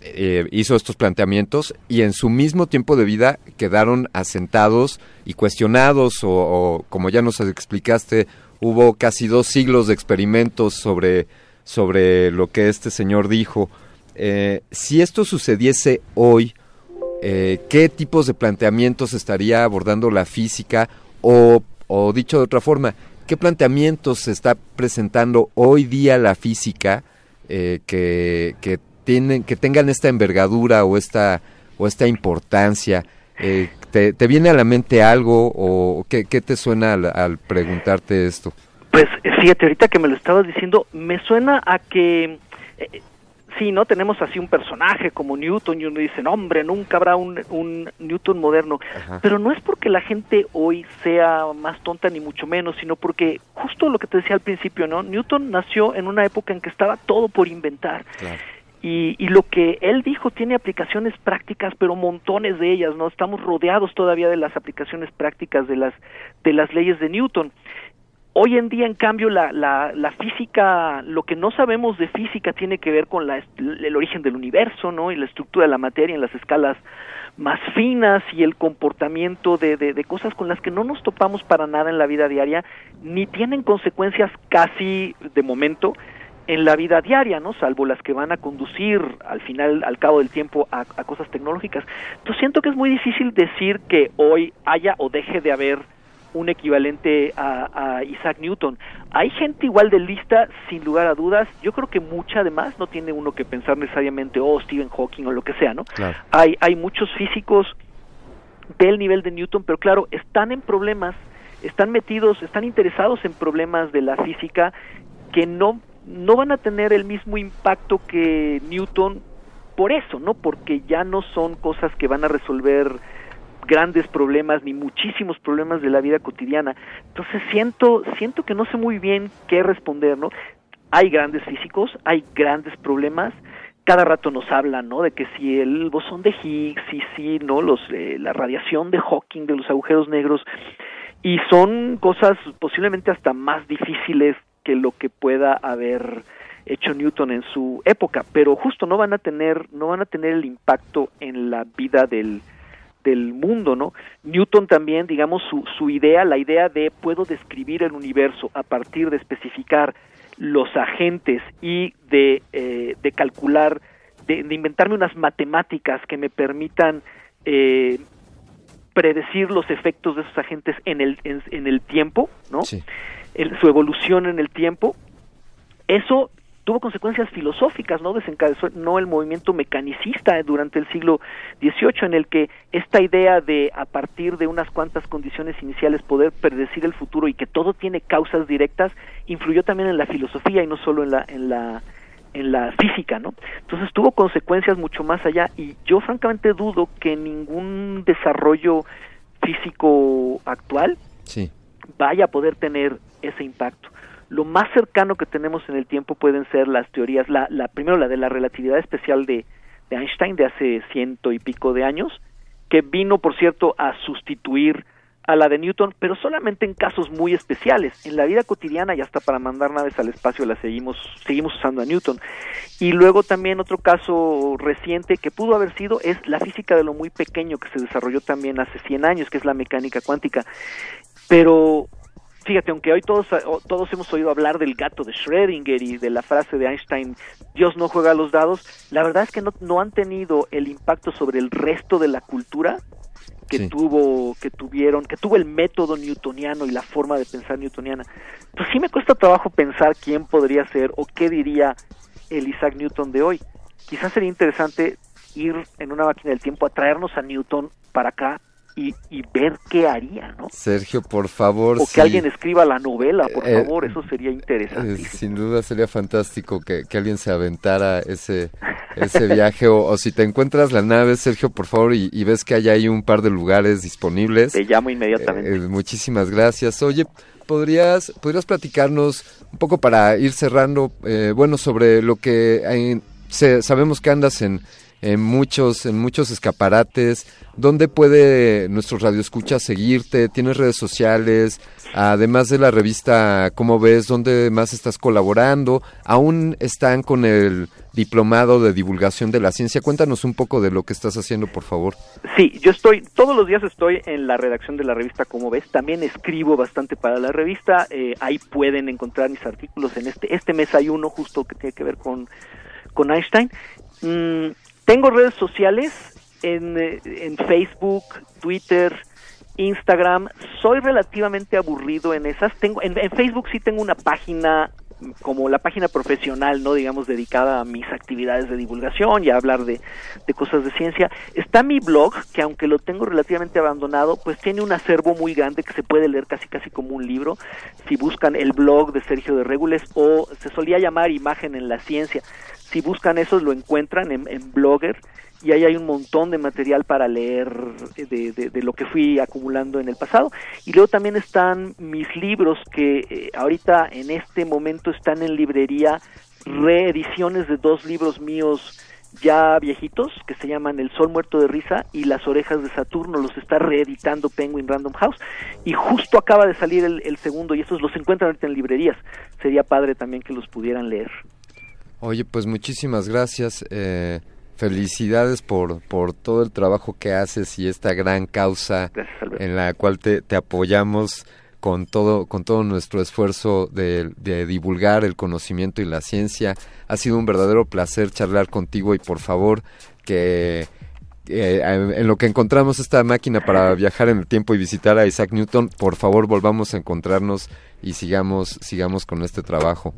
eh, hizo estos planteamientos y en su mismo tiempo de vida quedaron asentados y cuestionados o, como ya nos explicaste hubo casi dos siglos de experimentos sobre sobre lo que este señor dijo. Eh, si esto sucediese hoy qué tipos de planteamientos estaría abordando la física o, o dicho de otra forma qué planteamientos se está presentando hoy día la física eh, que, que, tienen, que tengan esta envergadura o esta, o esta importancia. Eh, ¿te, ¿te, viene a la mente algo o qué, qué te suena al, al, preguntarte esto? Pues fíjate, ahorita que me lo estabas diciendo, me suena a que... Sí, ¿no? Tenemos así un personaje como Newton y uno dice, no, hombre, nunca habrá un, un Newton moderno. Ajá. Pero no es porque la gente hoy sea más tonta ni mucho menos, sino porque justo lo que te decía al principio, ¿no? Newton nació en una época en que estaba todo por inventar. Claro. Y, y lo que él dijo tiene aplicaciones prácticas, pero montones de ellas, ¿no? Estamos rodeados todavía de las aplicaciones prácticas de las, de las leyes de Newton. Hoy en día, en cambio, la, la, la física, lo que no sabemos de física tiene que ver con la, el origen del universo, ¿no? Y la estructura de la materia en las escalas más finas y el comportamiento de, de, de, cosas con las que no nos topamos para nada en la vida diaria, ni tienen consecuencias casi de momento en la vida diaria, ¿no? Salvo las que van a conducir al final, al cabo del tiempo, a, a cosas tecnológicas. Entonces siento que es muy difícil decir que hoy haya o deje de haber un equivalente a, a, Isaac Newton. Hay gente igual de lista, sin lugar a dudas. Yo creo que mucha además, no tiene uno que pensar necesariamente, oh, Stephen Hawking o lo que sea, ¿no? Claro. Hay, hay muchos físicos del nivel de Newton, pero claro, están en problemas, están metidos, están interesados en problemas de la física que no, no van a tener el mismo impacto que Newton por eso, ¿no? Porque ya no son cosas que van a resolver grandes problemas ni muchísimos problemas de la vida cotidiana. Entonces siento siento que no sé muy bien qué responder, ¿no? Hay grandes físicos, hay grandes problemas. Cada rato nos hablan, ¿no? De que si el bosón de Higgs, y si no, los eh, la radiación de Hawking de los agujeros negros y son cosas posiblemente hasta más difíciles que lo que pueda haber hecho Newton en su época, pero justo no van a tener no van a tener el impacto en la vida del del mundo, ¿no? Newton también, digamos, su, su idea, la idea de puedo describir el universo a partir de especificar los agentes y de, eh, de calcular, de, de, inventarme unas matemáticas que me permitan eh, predecir los efectos de esos agentes en el, en, en el tiempo, ¿no? Sí. El, su evolución en el tiempo. Eso tuvo consecuencias filosóficas, ¿no? Desencadenó no el movimiento mecanicista durante el siglo XVIII, en el que esta idea de a partir de unas cuantas condiciones iniciales poder predecir el futuro y que todo tiene causas directas, influyó también en la filosofía y no solo en la, en la, en la física, ¿no? Entonces tuvo consecuencias mucho más allá y yo francamente dudo que ningún desarrollo físico actual sí. vaya a poder tener ese impacto lo más cercano que tenemos en el tiempo pueden ser las teorías, la, la primero la de la relatividad especial de, de Einstein de hace ciento y pico de años, que vino, por cierto, a sustituir a la de Newton, pero solamente en casos muy especiales. En la vida cotidiana y hasta para mandar naves al espacio la seguimos, seguimos usando a Newton. Y luego también otro caso reciente que pudo haber sido es la física de lo muy pequeño que se desarrolló también hace 100 años, que es la mecánica cuántica. Pero fíjate, aunque hoy todos, todos hemos oído hablar del gato de Schrödinger y de la frase de Einstein, Dios no juega a los dados, la verdad es que no, no han tenido el impacto sobre el resto de la cultura que Sí. tuvo, que tuvieron, que tuvo el método newtoniano y la forma de pensar newtoniana. Pues sí me cuesta trabajo pensar quién podría ser o qué diría el Isaac Newton de hoy. Quizás sería interesante ir en una máquina del tiempo a traernos a Newton para acá y, y ver qué haría, ¿no? Sergio, por favor. O que alguien escriba la novela, por Eh, favor, eso sería interesante. Eh, sin duda sería fantástico que, que alguien se aventara ese, ese viaje. O, o si te encuentras la nave, Sergio, por favor, y, y ves que hay ahí un par de lugares disponibles. Te llamo inmediatamente. Eh, muchísimas gracias. Oye, ¿podrías, ¿podrías platicarnos un poco para ir cerrando, eh, bueno, sobre lo que hay- se- sabemos que andas en, en muchos, en muchos escaparates. ¿Dónde puede nuestros radioescuchas seguirte? ¿Tienes redes sociales? Además de la revista ¿Cómo ves? ¿Dónde más estás colaborando? ¿Aún están con el diplomado de divulgación de la ciencia? Cuéntanos un poco de lo que estás haciendo, por favor. Sí, yo estoy, todos los días estoy en la redacción de la revista, como ves, también escribo bastante para la revista, eh, ahí pueden encontrar mis artículos, en este, este mes hay uno justo que tiene que ver con, con Einstein. Mm, tengo redes sociales en, eh, en Facebook, Twitter, Instagram, soy relativamente aburrido en esas, tengo, en, Facebook sí tengo una página como la página profesional, ¿no? Digamos, dedicada a mis actividades de divulgación y a hablar de, de cosas de ciencia. Está mi blog, que aunque lo tengo relativamente abandonado, pues tiene un acervo muy grande que se puede leer casi casi como un libro. Si buscan el blog de Sergio de Regules o se solía llamar Imagen en la Ciencia, si buscan eso lo encuentran en, Blogger y ahí hay un montón de material para leer de, de, de, lo que fui acumulando en el pasado. Y luego también están mis libros que eh, ahorita en este momento están en librería reediciones de dos libros míos ya viejitos que se llaman El Sol Muerto de Risa y Las Orejas de Saturno, los está reeditando Penguin Random House y justo acaba de salir el, el segundo y estos los encuentran ahorita en librerías. Sería padre también que los pudieran leer. Oye, pues muchísimas gracias. Eh, felicidades por, por todo el trabajo que haces y esta gran causa en la cual te, te apoyamos con todo, con todo nuestro esfuerzo de, de divulgar el conocimiento y la ciencia. Ha sido un verdadero placer charlar contigo y por favor que eh, en lo que encontramos esta máquina para viajar en el tiempo y visitar a Isaac Newton, por favor volvamos a encontrarnos y sigamos, sigamos con este trabajo.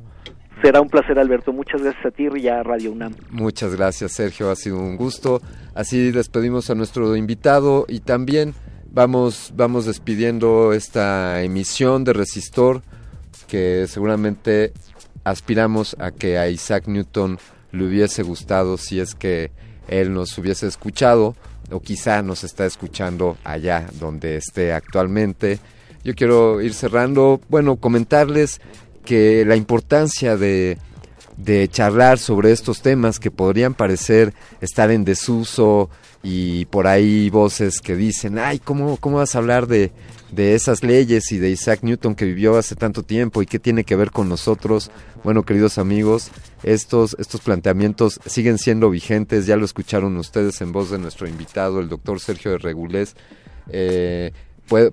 Será un placer, Alberto. Muchas gracias a ti y a Radio UNAM. Muchas gracias, Sergio. Ha sido un gusto. Así despedimos a nuestro invitado y también vamos, vamos despidiendo esta emisión de Resistor que seguramente aspiramos a que a Isaac Newton le hubiese gustado si es que él nos hubiese escuchado o quizá nos está escuchando allá donde esté actualmente. Yo quiero ir cerrando, bueno, comentarles que la importancia de, de charlar sobre estos temas que podrían parecer estar en desuso y por ahí voces que dicen, ay, ¿cómo, cómo vas a hablar de, de esas leyes y de Isaac Newton que vivió hace tanto tiempo y qué tiene que ver con nosotros? Bueno, queridos amigos, estos, estos planteamientos siguen siendo vigentes, ya lo escucharon ustedes en voz de nuestro invitado, el doctor Sergio de Regulés. Eh,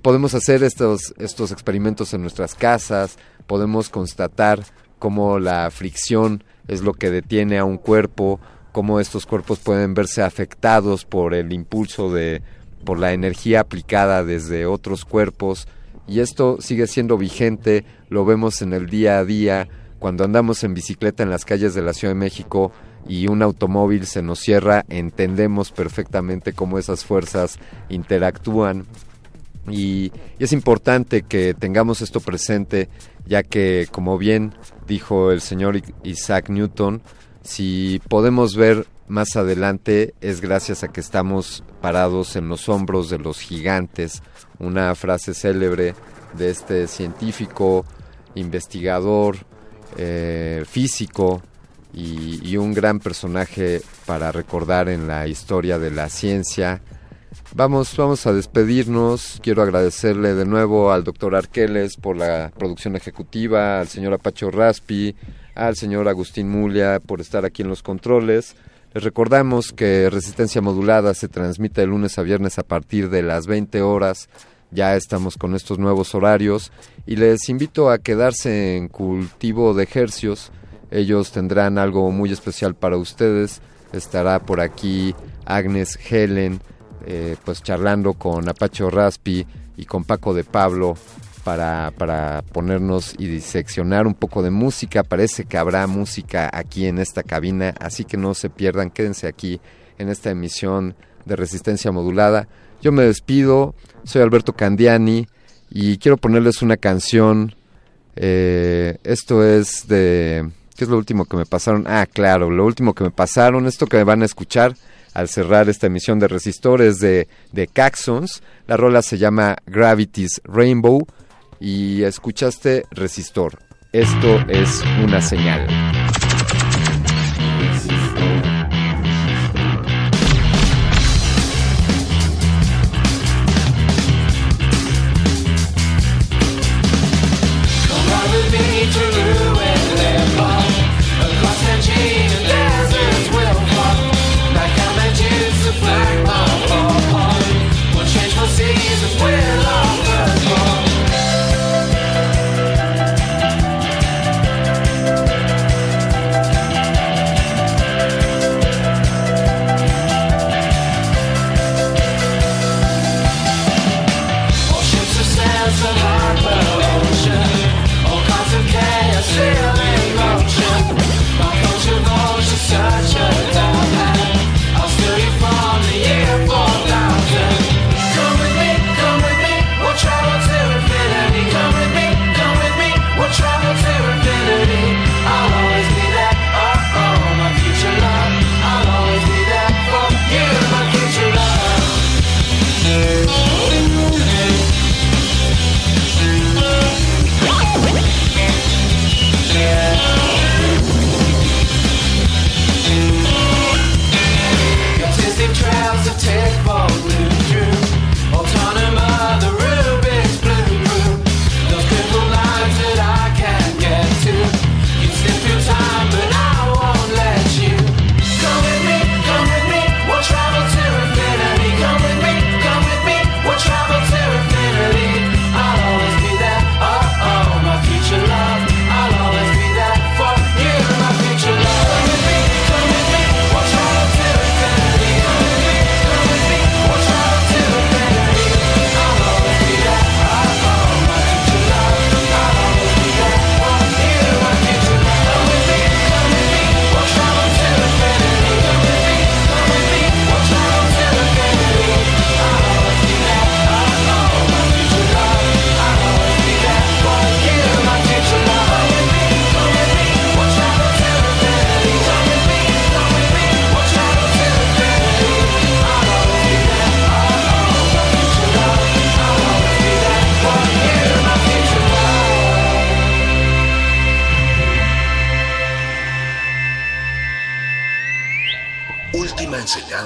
podemos hacer estos, estos experimentos en nuestras casas, podemos constatar cómo la fricción es lo que detiene a un cuerpo, cómo estos cuerpos pueden verse afectados por el impulso de por la energía aplicada desde otros cuerpos. Y esto sigue siendo vigente, lo vemos en el día a día. Cuando andamos en bicicleta en las calles de la Ciudad de México y un automóvil se nos cierra, entendemos perfectamente cómo esas fuerzas interactúan. Y, y, es importante que tengamos esto presente, ya que, como bien dijo el señor Isaac Newton, si podemos ver más adelante es gracias a que estamos parados en los hombros de los gigantes, una frase célebre de este científico, investigador, eh, físico y, y un gran personaje para recordar en la historia de la ciencia Vamos, vamos a despedirnos. Quiero agradecerle de nuevo al doctor Arqueles por la producción ejecutiva, al señor Apacho Raspi, al señor Agustín Mulia por estar aquí en los controles. Les recordamos que Resistencia Modulada se transmite de lunes a viernes a partir de las 20 horas. Ya estamos con estos nuevos horarios y les invito a quedarse en cultivo de ejercios. Ellos tendrán algo muy especial para ustedes. Estará por aquí Agnes Helen, eh, pues charlando con Apacho Raspi y con Paco de Pablo para, para ponernos y diseccionar un poco de música. Parece que habrá música aquí en esta cabina, así que no se pierdan, quédense aquí en esta emisión de Resistencia Modulada. Yo me despido, soy Alberto Candiani y quiero ponerles una canción. Eh, esto es de... ¿Qué es lo último que me pasaron? Ah, claro, lo último que me pasaron, esto que me van a escuchar al cerrar esta emisión de Resistores de, de Caxons. La rola se llama Gravity's Rainbow y escuchaste Resistor. Esto es una señal.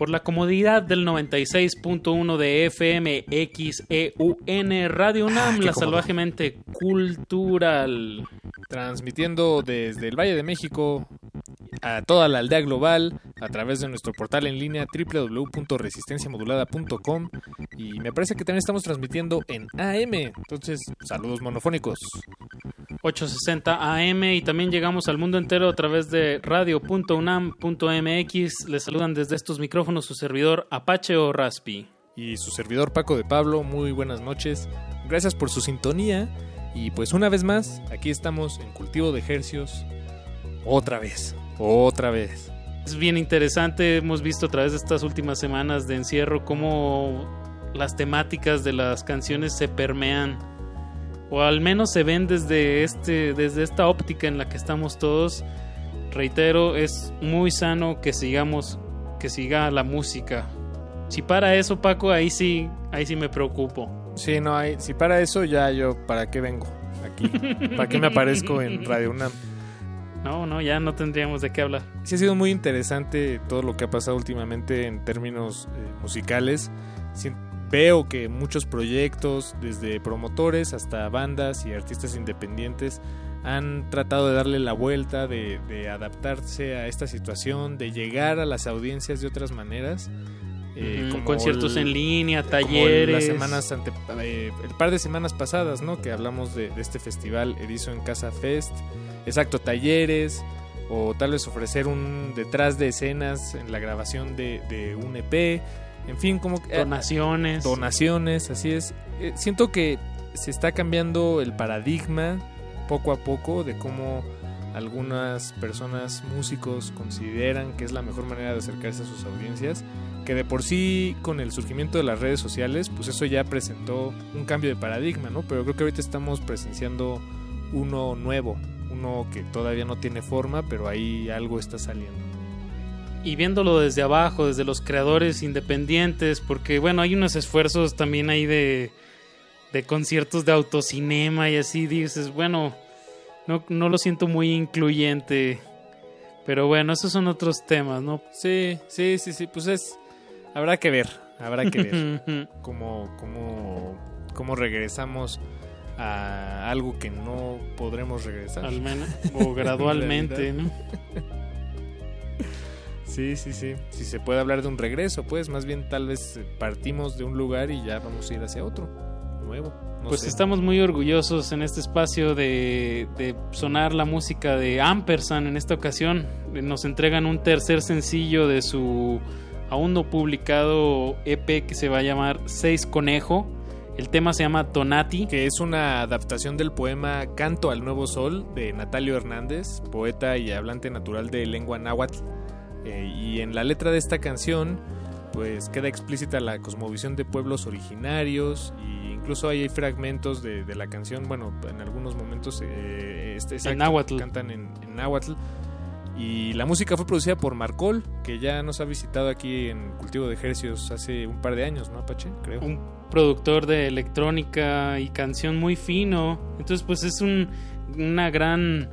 Por la comodidad del 96.1 de FM XEUN Radio UNAM, qué la salvajemente cultural. Transmitiendo desde el Valle de México a toda la aldea global a través de nuestro portal en línea www.resistenciamodulada.com y me parece que también estamos transmitiendo en AM, entonces saludos monofónicos. 860 AM y también llegamos al mundo entero a través de radio.unam.mx. Les saludan desde estos micrófonos su servidor Apache o Raspi. Y su servidor Paco de Pablo, muy buenas noches. Gracias por su sintonía y pues una vez más, aquí estamos en Cultivo de Ejercios. Otra vez, otra vez. Es bien interesante, hemos visto a través de estas últimas semanas de encierro cómo las temáticas de las canciones se permean o al menos se ven desde este desde esta óptica en la que estamos todos. Reitero, es muy sano que sigamos que siga la música. Si para eso, Paco, ahí sí ahí sí me preocupo. Sí, no si para eso ya yo para qué vengo aquí, para qué me aparezco en Radio UNAM. No, no, ya no tendríamos de qué hablar. Sí ha sido muy interesante todo lo que ha pasado últimamente en términos eh, musicales. Veo que muchos proyectos, desde promotores hasta bandas y artistas independientes, han tratado de darle la vuelta, de, de adaptarse a esta situación, de llegar a las audiencias de otras maneras. eh, como conciertos el- en línea, como talleres. las semanas ante- eh, el par de semanas pasadas, ¿no? Que hablamos de, de este festival Erizo en Casa Fest. Exacto, talleres o tal vez ofrecer un detrás de escenas en la grabación de, de un EP. En fin, como que- Donaciones. donaciones, así es. Eh, siento que se está cambiando el paradigma poco a poco de cómo algunas personas, músicos, consideran que es la mejor manera de acercarse a sus audiencias, que de por sí con el surgimiento de las redes sociales, pues eso ya presentó un cambio de paradigma, ¿no? Pero creo que ahorita estamos presenciando uno nuevo, uno que todavía no tiene forma, pero ahí algo está saliendo. Y viéndolo desde abajo, desde los creadores independientes, porque bueno, hay unos esfuerzos también ahí de, de conciertos de autocinema y así dices, bueno, no, no lo siento muy incluyente, pero bueno, esos son otros temas, ¿no? Sí, sí, sí, sí, pues es, habrá que ver, habrá que ver cómo, cómo, cómo regresamos a algo que no podremos regresar. Al menos, o gradualmente, En realidad. Sí, sí, sí. Si se puede hablar de un regreso, pues más bien tal vez eh, partimos de un lugar y ya vamos a ir hacia otro, nuevo. no pues sé. estamos muy orgullosos en este espacio de, de sonar la música de Ampersand en esta ocasión. Nos entregan un tercer sencillo de su aún no publicado EP que se va a llamar Seis Conejo. El tema se llama Tonati. Que es una adaptación del poema Canto al Nuevo Sol de Natalio Hernández, poeta y hablante natural de lengua náhuatl. Eh, y en la letra de esta canción, pues queda explícita la cosmovisión de pueblos originarios e incluso hay fragmentos de, de la canción, bueno, en algunos momentos eh, este, exacto, náhuatl. cantan en, en náhuatl. Y la música fue producida por Marcol, que ya nos ha visitado aquí en Cultivo de Ejercios hace un par de años, ¿no, Apache? Creo. Un productor de electrónica y canción muy fino. Entonces, pues es un, una gran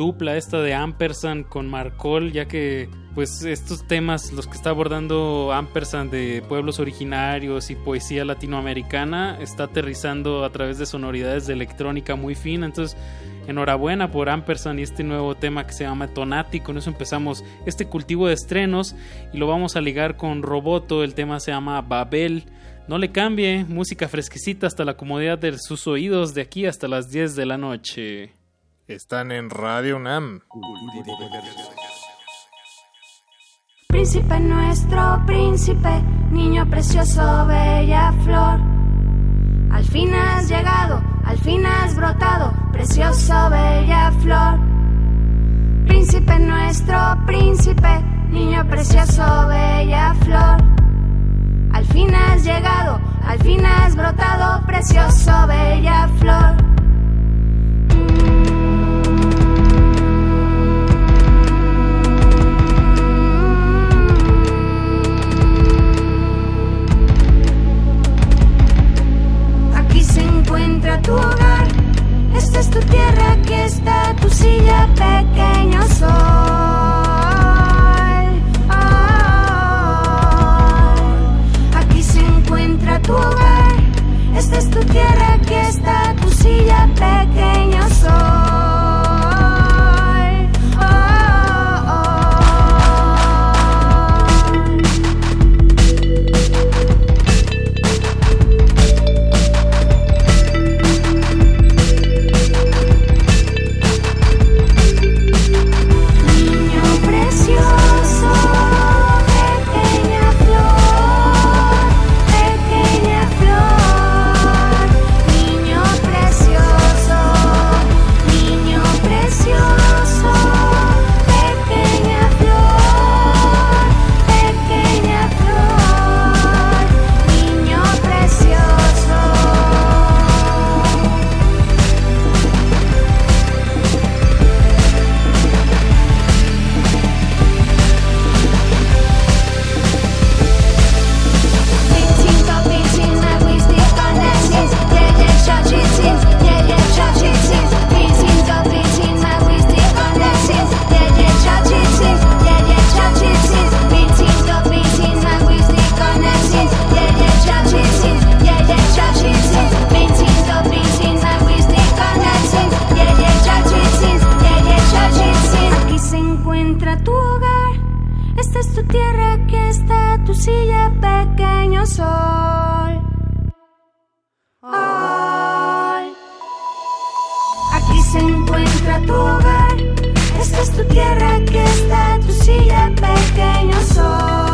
dupla esta de Ampersand con Marcol, ya que pues estos temas, los que está abordando Ampersand de pueblos originarios y poesía latinoamericana, está aterrizando a través de sonoridades de electrónica muy fina. Entonces, enhorabuena por Ampersand y este nuevo tema que se llama Tonati. Con eso empezamos este cultivo de estrenos y lo vamos a ligar con Roboto. El tema se llama Babel. No le cambie, música fresquecita hasta la comodidad de sus oídos de aquí hasta las 10 de la noche. Están en Radio UNAM. Príncipe nuestro, príncipe, niño precioso, bella flor. Al fin has llegado, al fin has brotado, precioso, bella flor. Príncipe nuestro, príncipe, niño precioso, bella flor. Al fin has llegado, al fin has brotado, precioso, bella flor. Tu hogar, esta es tu tierra, aquí está tu silla, pequeño sol. Aquí se encuentra tu hogar, esta es tu tierra, aquí está tu silla, pequeño silla, pequeño sol. Aquí se encuentra tu hogar. Esta es tu tierra, aquí está tu silla, pequeño sol.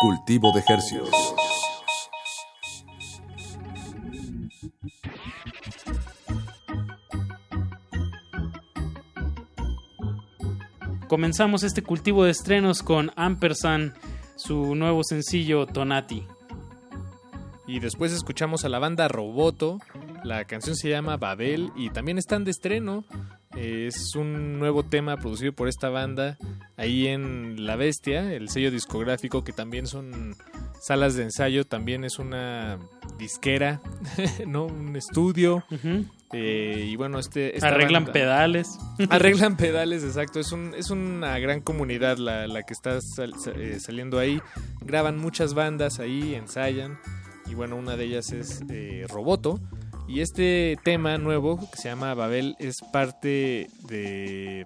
Cultivo de Hercios. Comenzamos este cultivo de estrenos con Ampersand, su nuevo sencillo Tonati. Y después escuchamos a la banda Roboto. La canción se llama Babel y también están de estreno. Es un nuevo tema producido por esta banda ahí en La Bestia, el sello discográfico que también son salas de ensayo, también es una disquera, ¿no? Un estudio. Eh, y bueno, este... Arreglan banda- pedales. Arreglan pedales, exacto. Es, un, es una gran comunidad la, la que está sal- eh, saliendo ahí. Graban muchas bandas ahí, ensayan. Y bueno, una de ellas es eh, Roboto. Y este tema nuevo que se llama Babel es parte de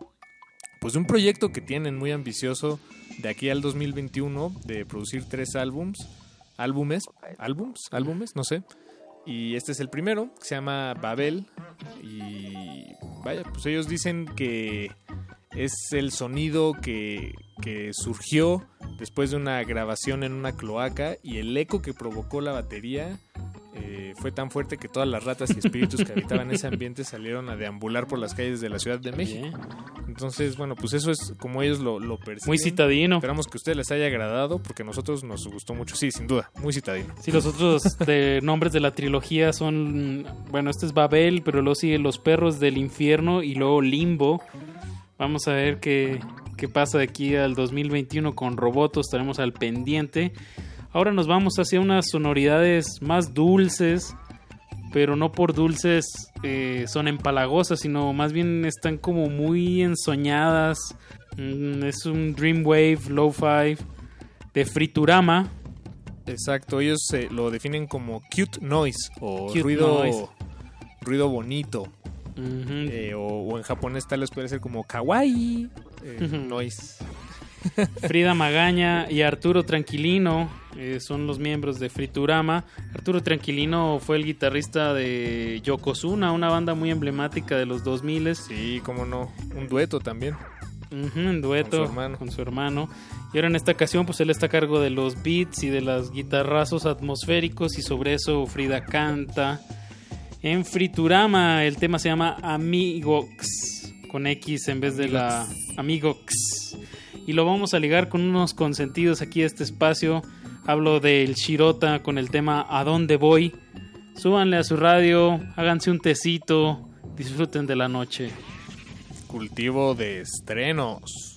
pues de un proyecto que tienen muy ambicioso de aquí al 2021 de producir tres álbums, álbumes, álbums, álbumes, no sé. Y este es el primero, que se llama Babel. Y vaya, pues ellos dicen que es el sonido que, que surgió después de una grabación en una cloaca y el eco que provocó la batería eh, fue tan fuerte que todas las ratas y espíritus que habitaban ese ambiente salieron a deambular por las calles de la Ciudad de México. Entonces, bueno, pues eso es como ellos lo, lo perciben. Muy citadino. Esperamos que a ustedes les haya agradado porque a nosotros nos gustó mucho. Sí, sin duda, muy citadino. Sí, los otros de nombres de la trilogía son, bueno, este es Babel, pero luego sigue Los Perros del Infierno y luego Limbo. Vamos a ver qué, qué pasa de aquí al 2021 con Robotos, estaremos al pendiente. Ahora nos vamos hacia unas sonoridades más dulces, pero no por dulces eh, son empalagosas, sino más bien están como muy ensoñadas. Mm, es un Dreamwave Lo-Fi de Friturama. Exacto, ellos eh, lo definen como cute noise o Cute ruido, noise. ruido bonito. Eh, o, o en japonés tal vez puede ser como kawaii eh, noise. Frida Magaña y Arturo Tranquilino eh, son los miembros de Friturama. Arturo Tranquilino fue el guitarrista de Yokozuna, una banda muy emblemática de los 2000 Sí, cómo no, un dueto también. en dueto Con su hermano. con su hermano. Y ahora en esta ocasión pues él está a cargo de los beats y de los guitarrazos atmosféricos y sobre eso Frida canta. En Friturama el tema se llama Amigox con X en vez de la Amigox. Y lo vamos a ligar con unos consentidos aquí a este espacio. Hablo del Shirota con el tema ¿A dónde voy? Súbanle a su radio, háganse un tecito, disfruten de la noche. Cultivo de estrenos.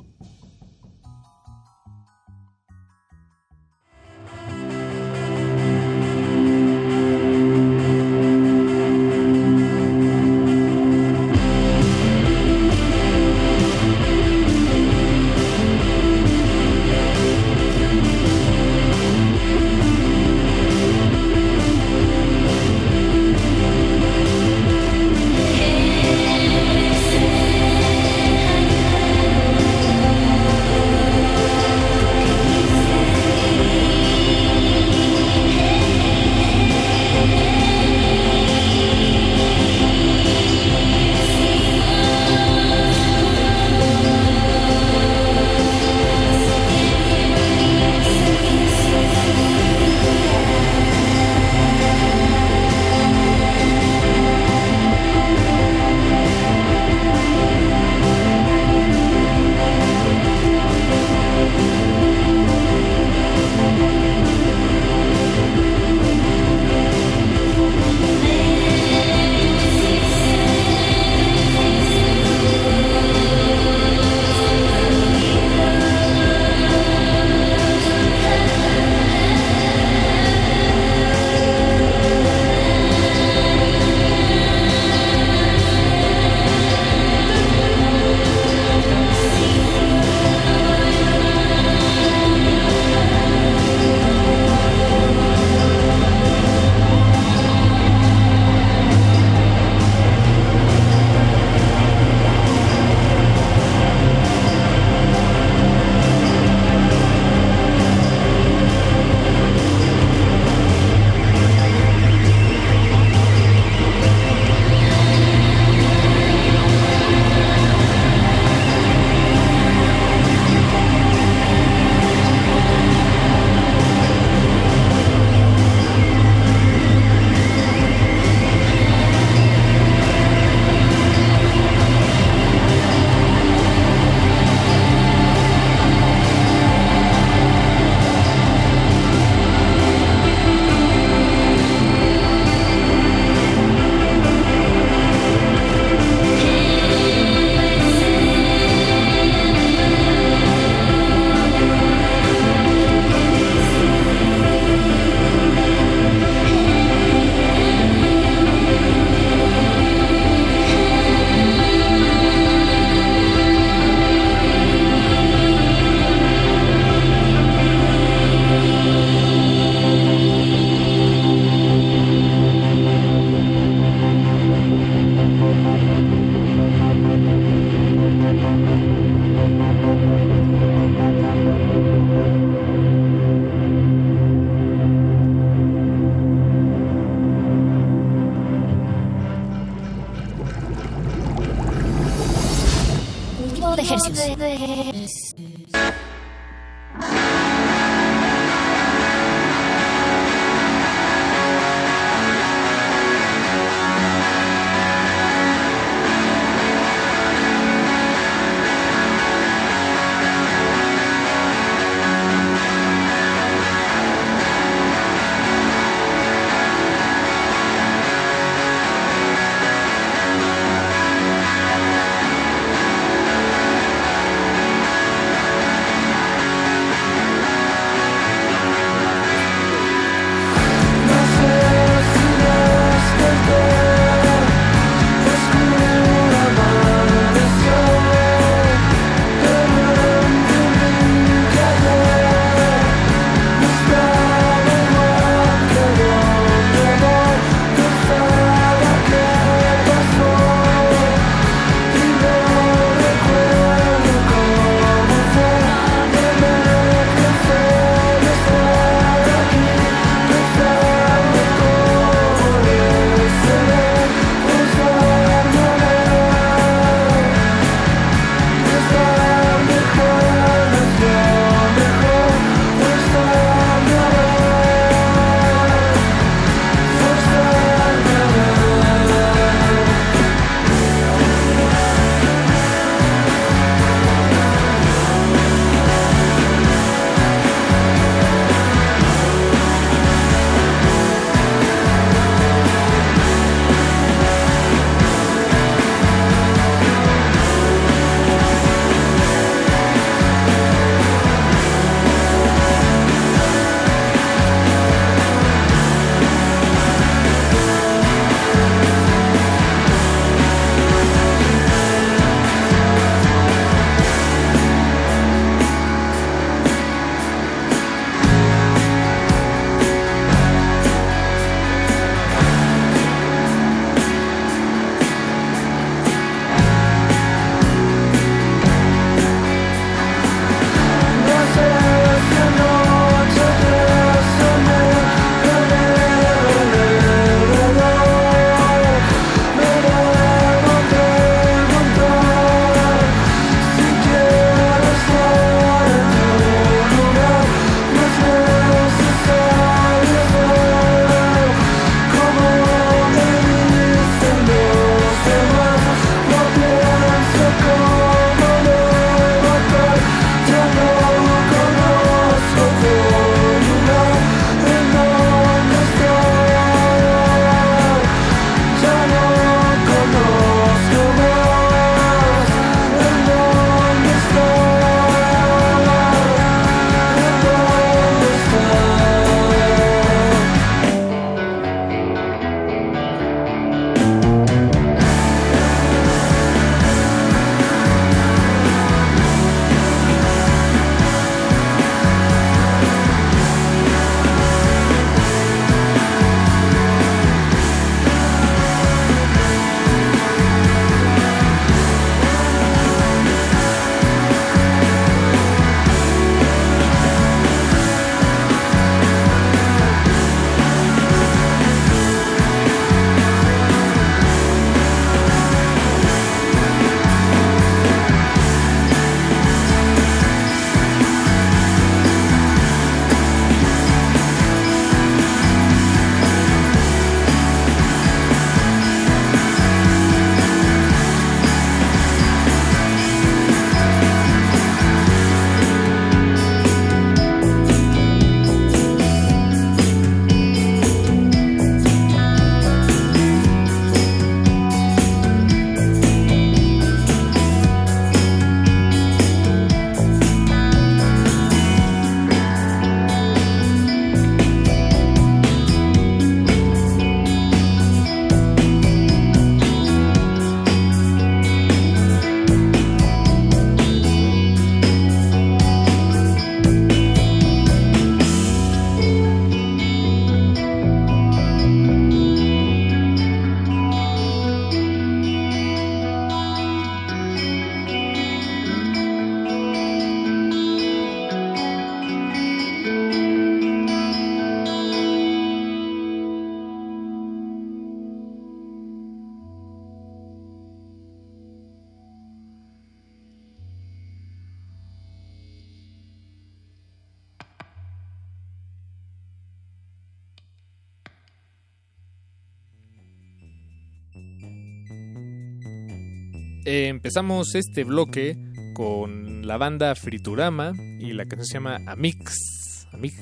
Eh, empezamos este bloque con la banda Friturama y la canción se llama Amix. Amix.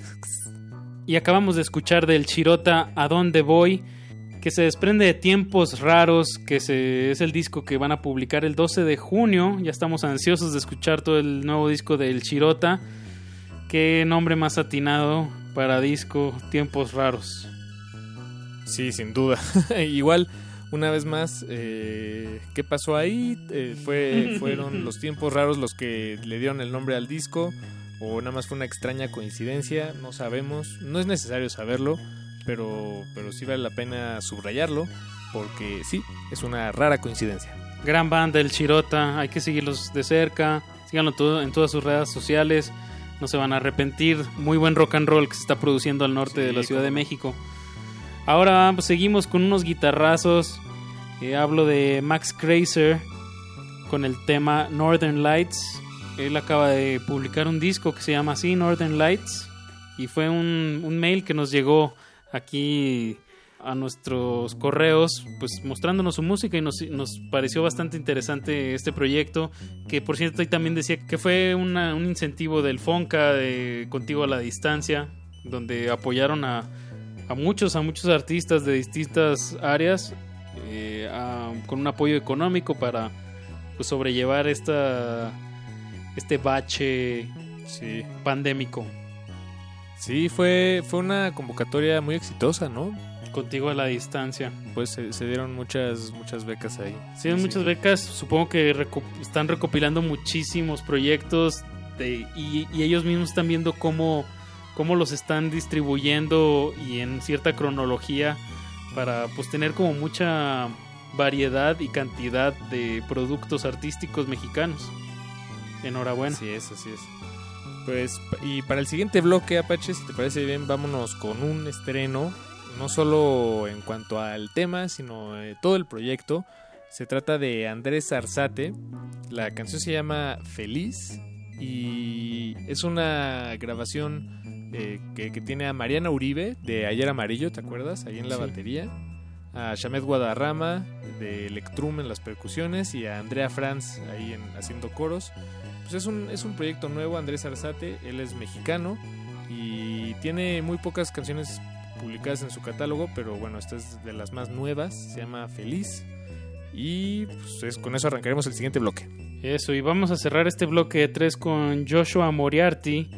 Y acabamos de escuchar del Chirota A dónde voy, que se desprende de tiempos raros, que se, es el disco que van a publicar el 12 de junio. Ya estamos ansiosos de escuchar todo el nuevo disco del Chirota. Qué nombre más atinado para disco, tiempos raros. Sí, sin duda. Igual, una vez más, eh, ¿qué pasó ahí? Eh, fue, fueron los tiempos raros los que le dieron el nombre al disco o nada más fue una extraña coincidencia, no sabemos, no es necesario saberlo, pero, pero sí vale la pena subrayarlo porque sí, es una rara coincidencia. Gran banda el Chirota, hay que seguirlos de cerca, síganlo todo en todas sus redes sociales, no se van a arrepentir, muy buen rock and roll que se está produciendo al norte de la Ciudad de México. Ahora pues, seguimos con unos guitarrazos. Eh, hablo de Max Krazer con el tema Northern Lights. Él acaba de publicar un disco que se llama así, Northern Lights. Y fue un, un mail que nos llegó aquí a nuestros correos, pues mostrándonos su música y nos, nos pareció bastante interesante este proyecto, que por cierto ahí también decía que fue un incentivo del FONCA, de Contigo a la Distancia, donde apoyaron a, a muchos, a muchos artistas de distintas áreas eh, a- con un apoyo económico para pues, sobrellevar esta, este bache pandémico. Sí, fue, fue una convocatoria muy exitosa, ¿no? Contigo a la distancia. Pues se, se dieron muchas, muchas becas ahí. Sí, hay muchas becas. Supongo que reco- están recopilando muchísimos proyectos de- y, y ellos mismos están viendo cómo, cómo los están distribuyendo y en cierta cronología para pues tener como mucha variedad y cantidad de productos artísticos mexicanos. Enhorabuena. Así es, así es. Pues, y para el siguiente bloque, Apache, si te parece bien, vámonos con un estreno, no solo en cuanto al tema, sino eh, todo el proyecto. Se trata de Andrés Arzate. La canción se llama Feliz y es una grabación eh, que, que tiene a Mariana Uribe de Ayer Amarillo, ¿te acuerdas? Ahí en la Sí. batería. A Shamed Guadarrama de Electrum en las percusiones y a Andrea Franz ahí en- haciendo coros. Pues es un, es un proyecto nuevo, Andrés Arzate, él es mexicano y tiene muy pocas canciones publicadas en su catálogo, pero bueno, esta es de las más nuevas, se llama Feliz y pues es- con eso arrancaremos el siguiente bloque. Eso, y vamos a cerrar este bloque de tres con Joshua Moriarty.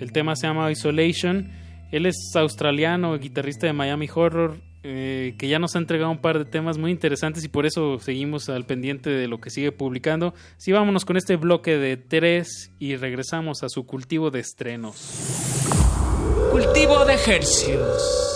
El tema se llama Isolation. Él es australiano, guitarrista de Miami Horror, eh, que ya nos ha entregado un par de temas muy interesantes y por eso seguimos al pendiente de lo que sigue publicando. Sí, vámonos con este bloque de tres y regresamos a su cultivo de estrenos. Cultivo de ejercicios.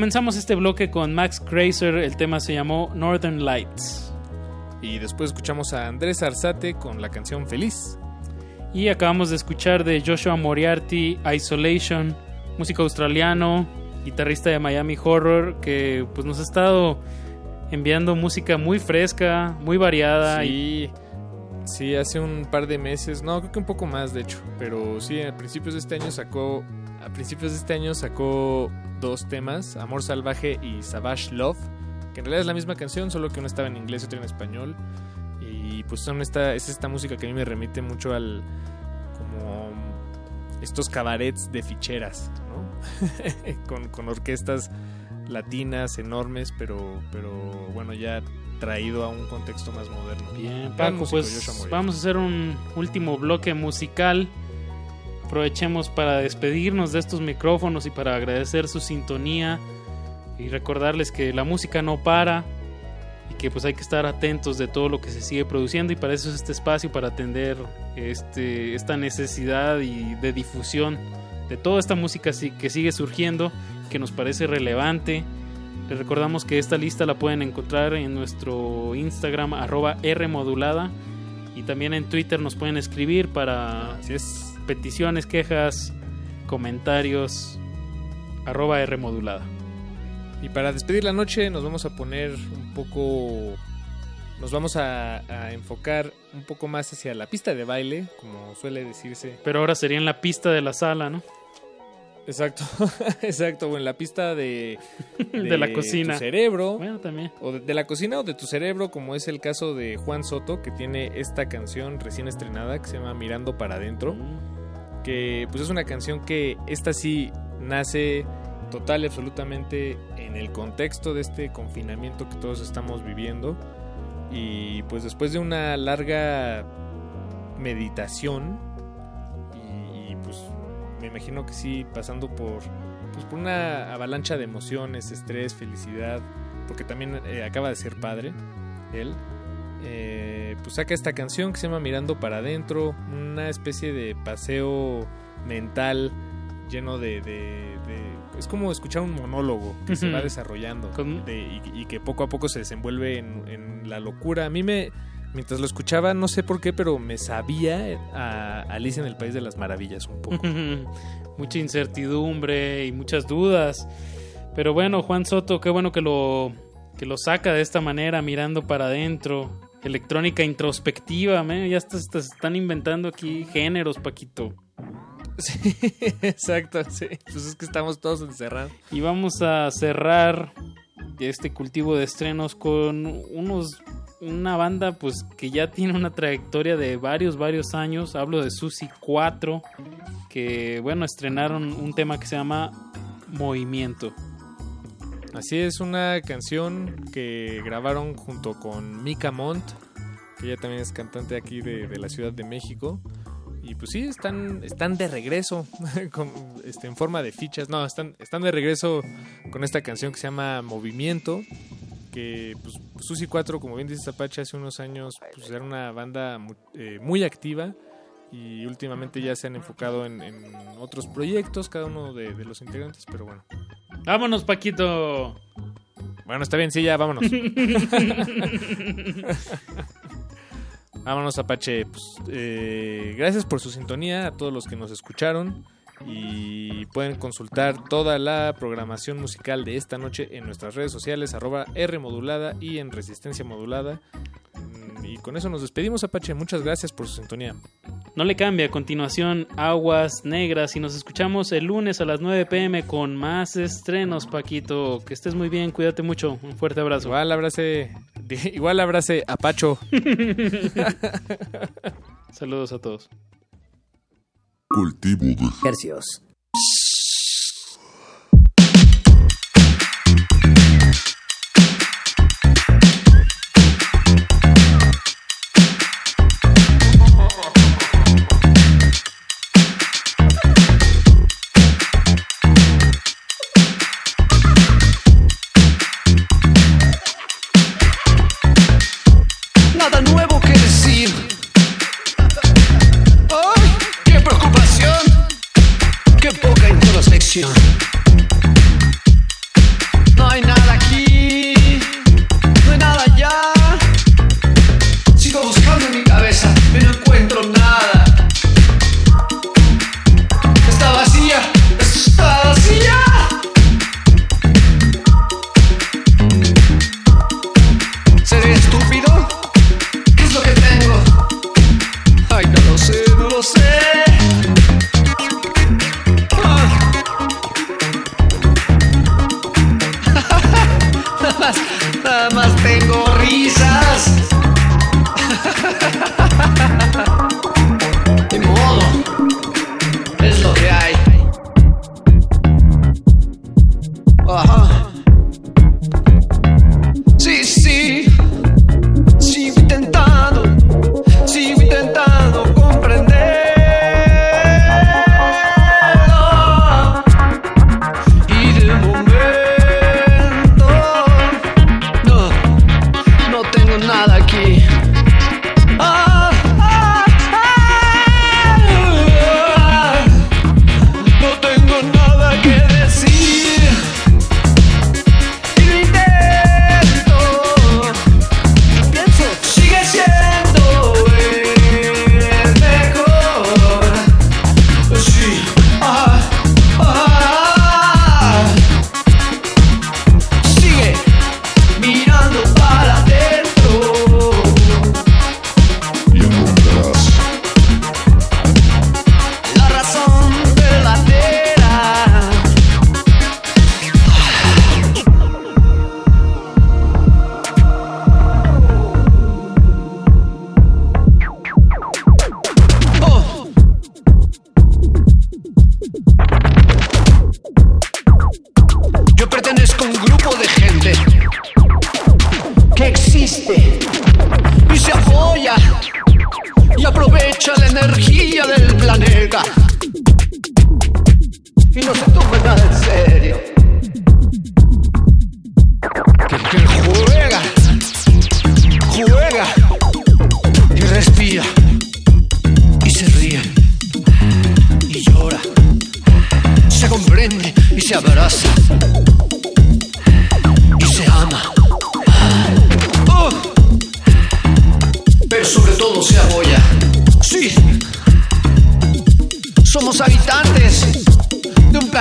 Comenzamos este bloque con Max Kreiser, el tema se llamó Northern Lights. Y después escuchamos a Andrés Arzate con la canción Feliz. Y acabamos de escuchar de Joshua Moriarty, Isolation, músico australiano, guitarrista de Miami Horror, que pues nos ha estado enviando música muy fresca, muy variada. y Sí, sí, hace un par de meses, no, creo que un poco más de hecho, pero sí, a principios de este año sacó, a principios de este año sacó dos temas, Amor Salvaje y Savage Love, que en realidad es la misma canción, solo que una estaba en inglés y otra en español. Y pues son esta, es esta música que a mí me remite mucho al como estos cabarets de ficheras, ¿no? con, con orquestas latinas enormes, pero, pero bueno, ya traído a un contexto más moderno. Bien, Paco, pues vamos a hacer un último bloque musical. Aprovechemos para despedirnos de estos micrófonos y para agradecer su sintonía y recordarles que la música no para y que pues hay que estar atentos de todo lo que se sigue produciendo y para eso es este espacio para atender este, esta necesidad y de difusión de toda esta música si- que sigue surgiendo que nos parece relevante. Les recordamos que esta lista la pueden encontrar en nuestro Instagram arroba Rmodulada y también en Twitter nos pueden escribir para peticiones, quejas, comentarios arroba Rmodulada. Y para despedir la noche nos vamos a poner un poco... Nos vamos a, a enfocar un poco más hacia la pista de baile, como suele decirse. Pero ahora sería en la pista de la sala, ¿no? Exacto, exacto, o en la pista de, De la cocina. tu cerebro. Bueno, también. O de, de la cocina o de tu cerebro, como es el caso de Juan Soto, que tiene esta canción recién estrenada que se llama Mirando para adentro. Que pues es una canción que esta sí nace total y absolutamente en el contexto de este confinamiento que todos estamos viviendo. Y pues después de una larga meditación y, pues me imagino que sí pasando por pues por una avalancha de emociones, estrés, felicidad, porque también eh, acaba de ser padre él. Eh, pues saca esta canción que se llama Mirando para adentro, una especie de paseo mental lleno de, de- de- es como escuchar un monólogo que se va desarrollando de- y, y que poco a poco se desenvuelve en, en la locura. A mí me, mientras lo escuchaba, no sé por qué, pero me sabía a Alicia en el País de las Maravillas un poco. Mucha incertidumbre y muchas dudas. Pero bueno, Juan Soto, qué bueno que lo, que lo saca de esta manera, mirando para adentro. Electrónica introspectiva, man, ya estás- te están inventando aquí géneros, Paquito. Sí, exacto, sí. Pues es que estamos todos encerrados. Y vamos a cerrar este cultivo de estrenos con unos una banda pues que ya tiene una trayectoria de varios varios años. Hablo de Susi 4 que bueno, estrenaron un tema que se llama Movimiento. Así es, una canción que grabaron junto con Mika Mont, que ella también es cantante aquí de, de la Ciudad de México. Y pues sí, están, están de regreso con, este, en forma de fichas. No, están, están de regreso con esta canción que se llama Movimiento. Que pues Susi 4, como bien dice Zapache, hace unos años pues, era una banda eh, muy activa. Y últimamente ya se han enfocado en, en otros proyectos, cada uno de, de los integrantes, pero bueno. Vámonos, Paquito. Bueno, está bien, sí, ya, vámonos. vámonos, Apache. Pues, eh, gracias por su sintonía a todos los que nos escucharon. Y pueden consultar toda la programación musical de esta noche en nuestras redes sociales, arroba R modulada y en Resistencia Modulada. Mm, Y con eso nos despedimos, Apache. Muchas gracias por su sintonía. No le cambie, a continuación Aguas Negras y nos escuchamos el lunes a las 9 pm con más estrenos, Paquito. Que estés muy bien, cuídate mucho. Un fuerte abrazo. Igual abrace, igual abrace a Pacho. Saludos a todos. Cultivo de Hercios.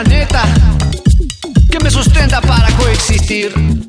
Planeta que me sustenta para coexistir.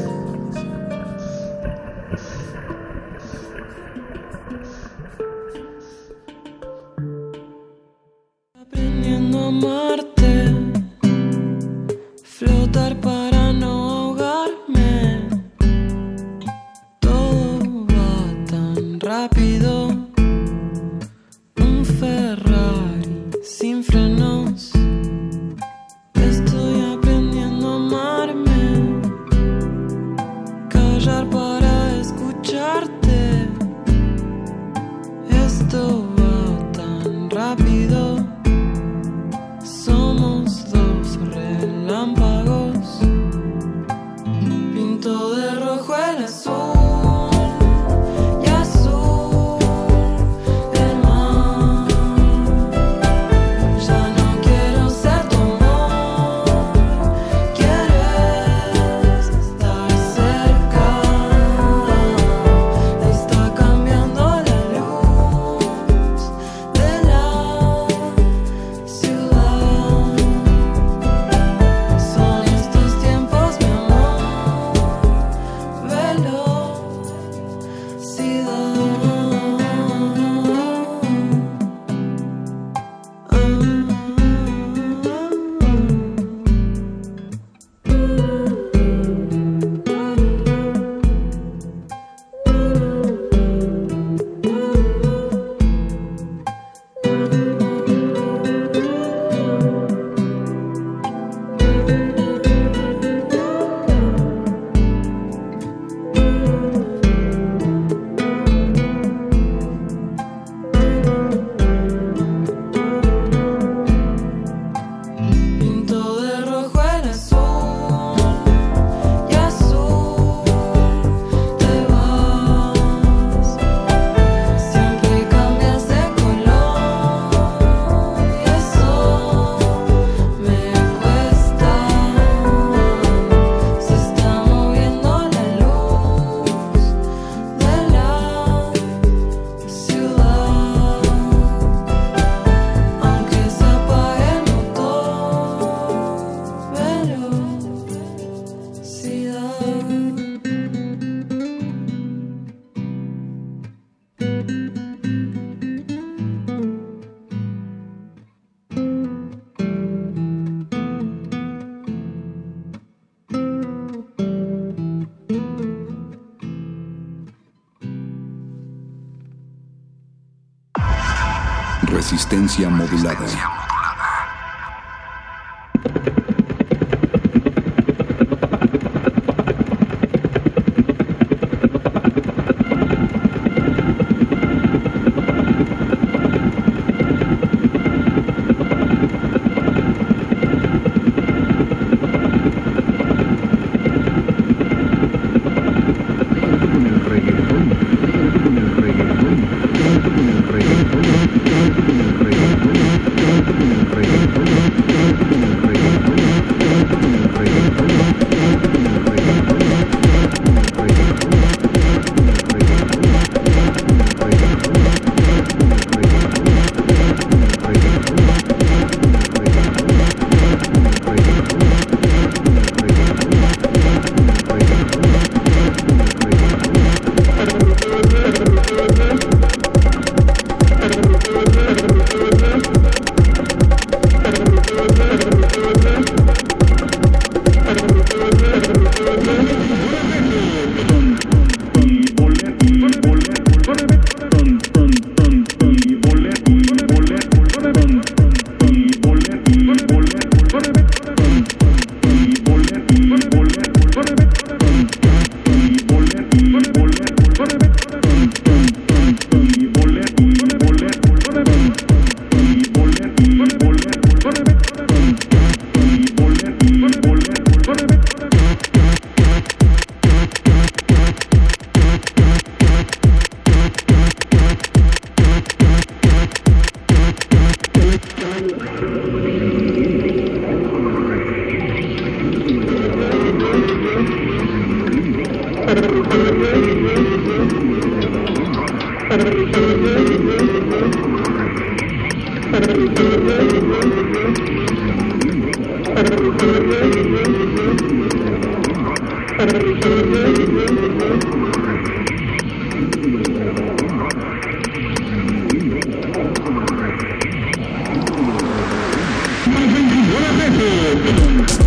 Hoy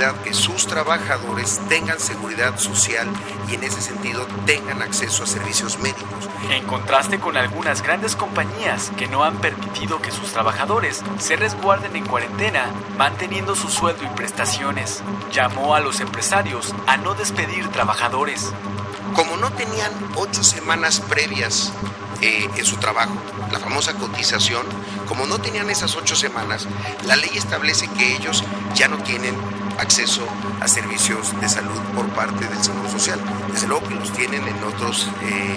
posibilidad que sus trabajadores tengan seguridad social y en ese sentido tengan acceso a servicios médicos. En contraste con algunas grandes compañías que no han permitido que sus trabajadores se resguarden en cuarentena, manteniendo su sueldo y prestaciones, llamó a los empresarios a no despedir trabajadores. Como no tenían ocho semanas previas eh, en su trabajo, la famosa cotización, como no tenían esas ocho semanas, la ley establece que ellos ya no tienen acceso a servicios de salud por parte del Seguro Social. Desde luego que los tienen en otros eh,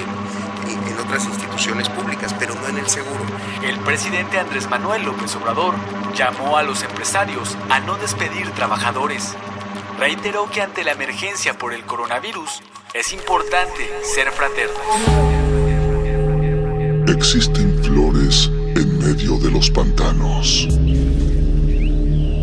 en otras instituciones públicas, pero no en el seguro. El presidente Andrés Manuel López Obrador llamó a los empresarios a no despedir trabajadores. Reiteró que ante la emergencia por el coronavirus es importante ser fraternos. Existen flores en medio de los pantanos.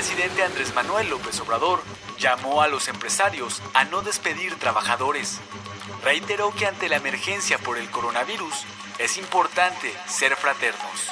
Presidente Andrés Manuel López Obrador llamó a los empresarios a no despedir trabajadores. Reiteró que ante la emergencia por el coronavirus es importante ser fraternos.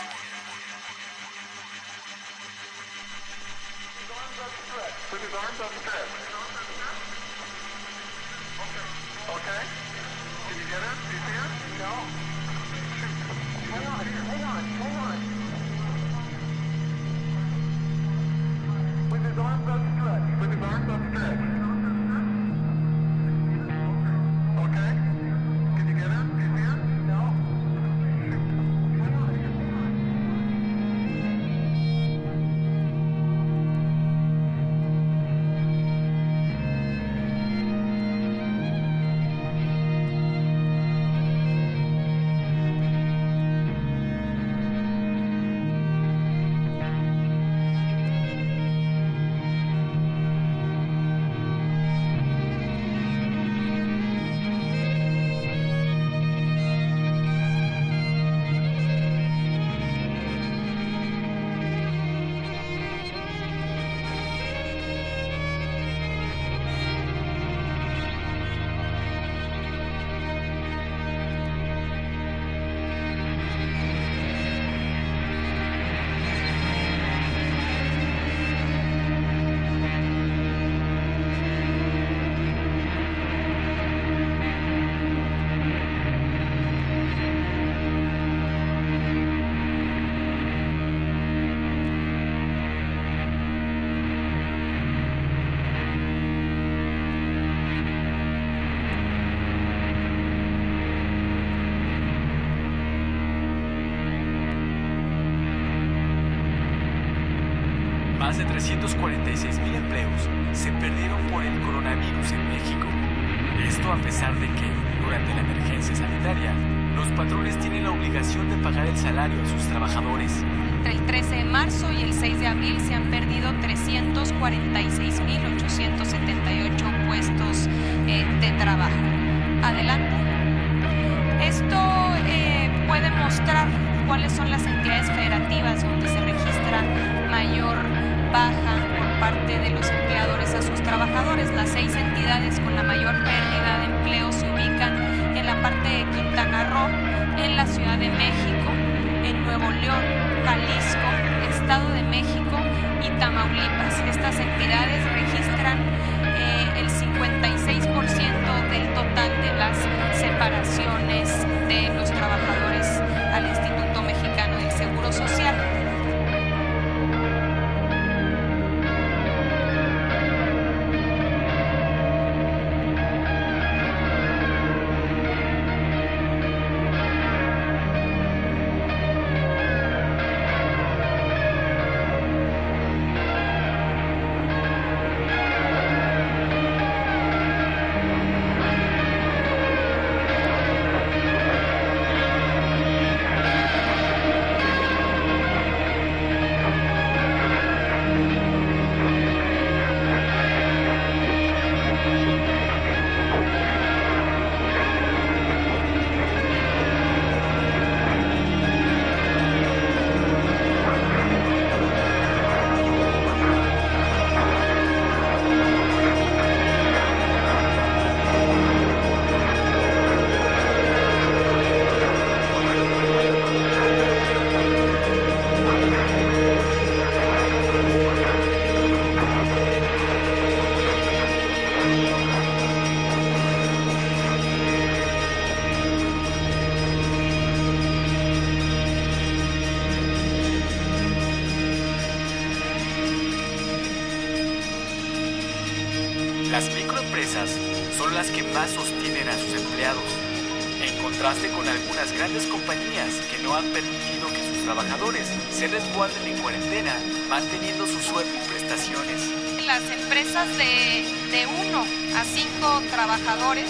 Se resguarden en cuarentena, manteniendo su sueldo y prestaciones. Las empresas de, de 1 a 5 trabajadores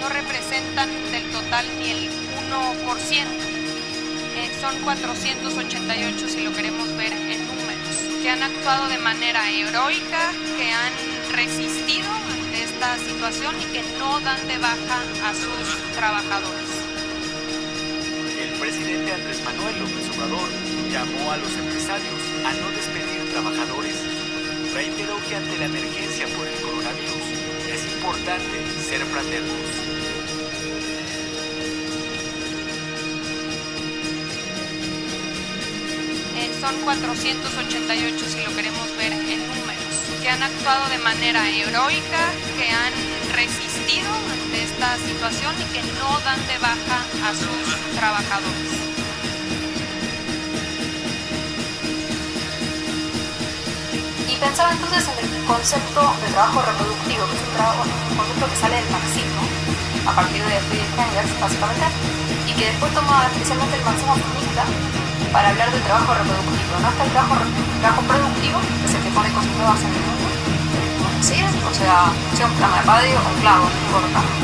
no representan del total ni el 1%. Eh, son 488 si lo queremos ver en números, que han actuado de manera heroica, que han resistido ante esta situación y que no dan de baja a sus trabajadores. El presidente Andrés Manuel López Obrador llamó a los empresarios a no despedir trabajadores. Reiteró que ante la emergencia por el coronavirus es importante ser fraternos. Eh, son 488 si lo queremos ver en números, que han actuado de manera heroica, que han resistido ante esta situación y que no dan de baja a sus trabajadores. Pensaba entonces en el concepto de trabajo reproductivo, que es un, trabajo, un que sale del marxismo, a partir de Friedrich Engels, básicamente, y que después toma especialmente el marxismo feminista para hablar del trabajo reproductivo. No está el trabajo, trabajo productivo, que es el que pone cosas nuevas en el mundo, ¿sí? o sea, sea un programa de radio o un clavo, no importa.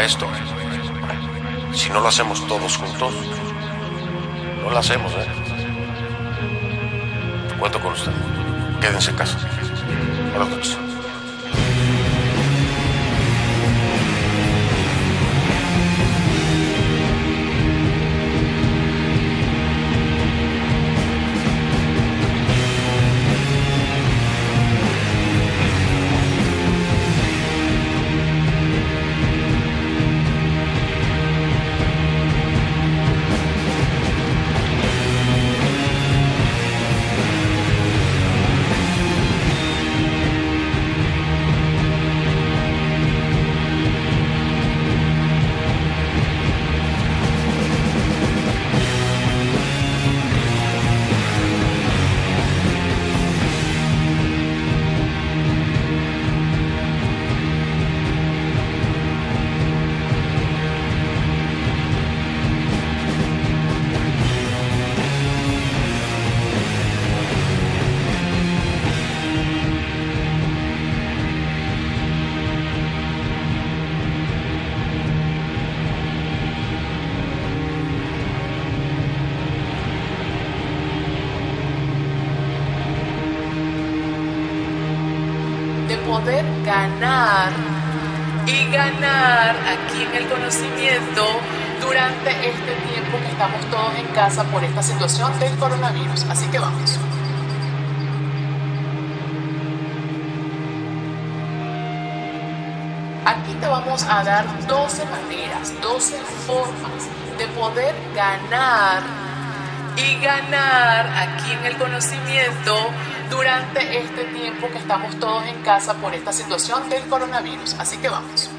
Esto, si no lo hacemos todos juntos, no lo hacemos, ¿eh? Cuento con usted. Quédense en casa. Casa por esta situación del coronavirus. Así que vamos. Aquí te vamos a dar 12 maneras, 12 formas de poder ganar y ganar aquí en el conocimiento durante este tiempo que estamos todos en casa por esta situación del coronavirus. Así que vamos.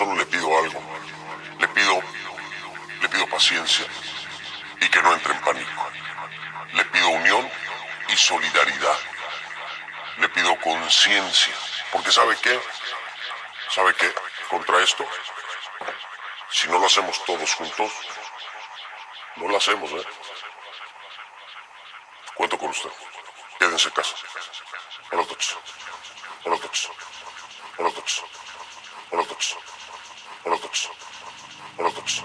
Solo le pido algo. Le pido, le pido paciencia y que no entre en pánico. Le pido unión y solidaridad. Le pido conciencia, porque ¿sabe qué? ¿Sabe qué? Contra esto, si no lo hacemos todos juntos, no lo hacemos, ¿eh? Cuento con usted. Quédense en casa. Buenas noches. Buenas noches. Buenas noches. Buenas noches. Buenas noches.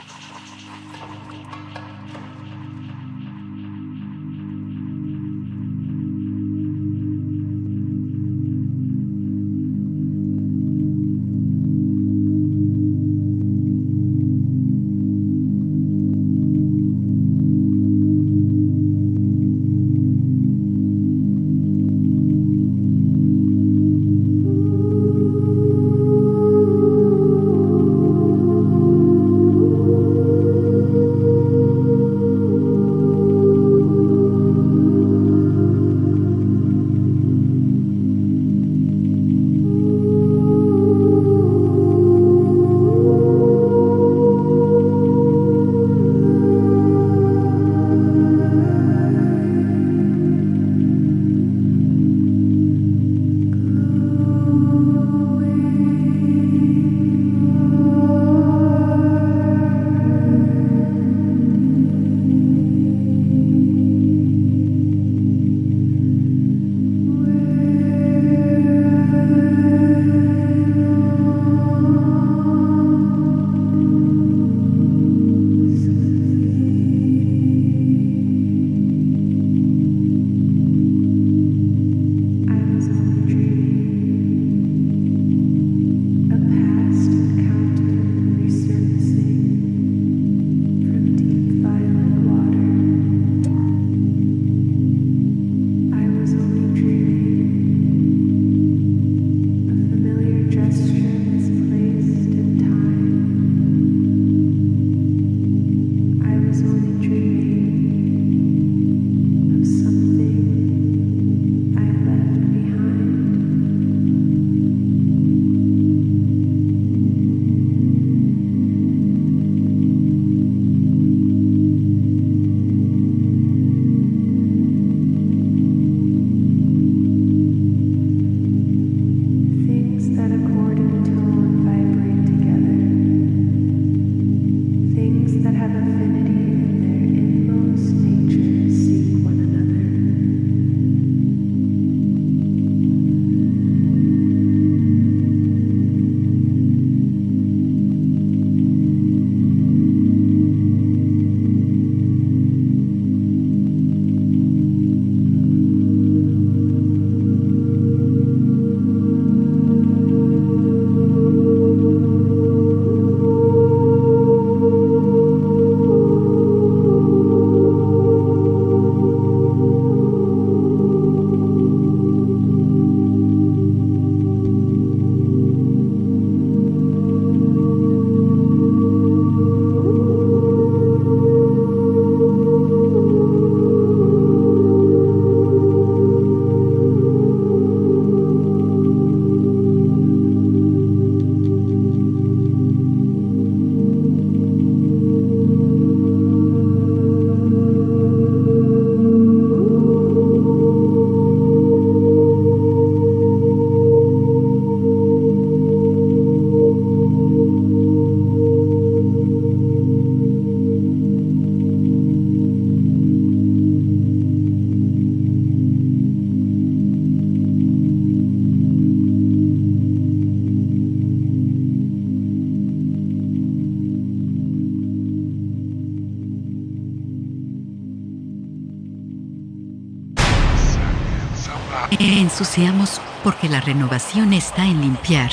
la renovación está en limpiar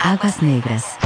aguas negras.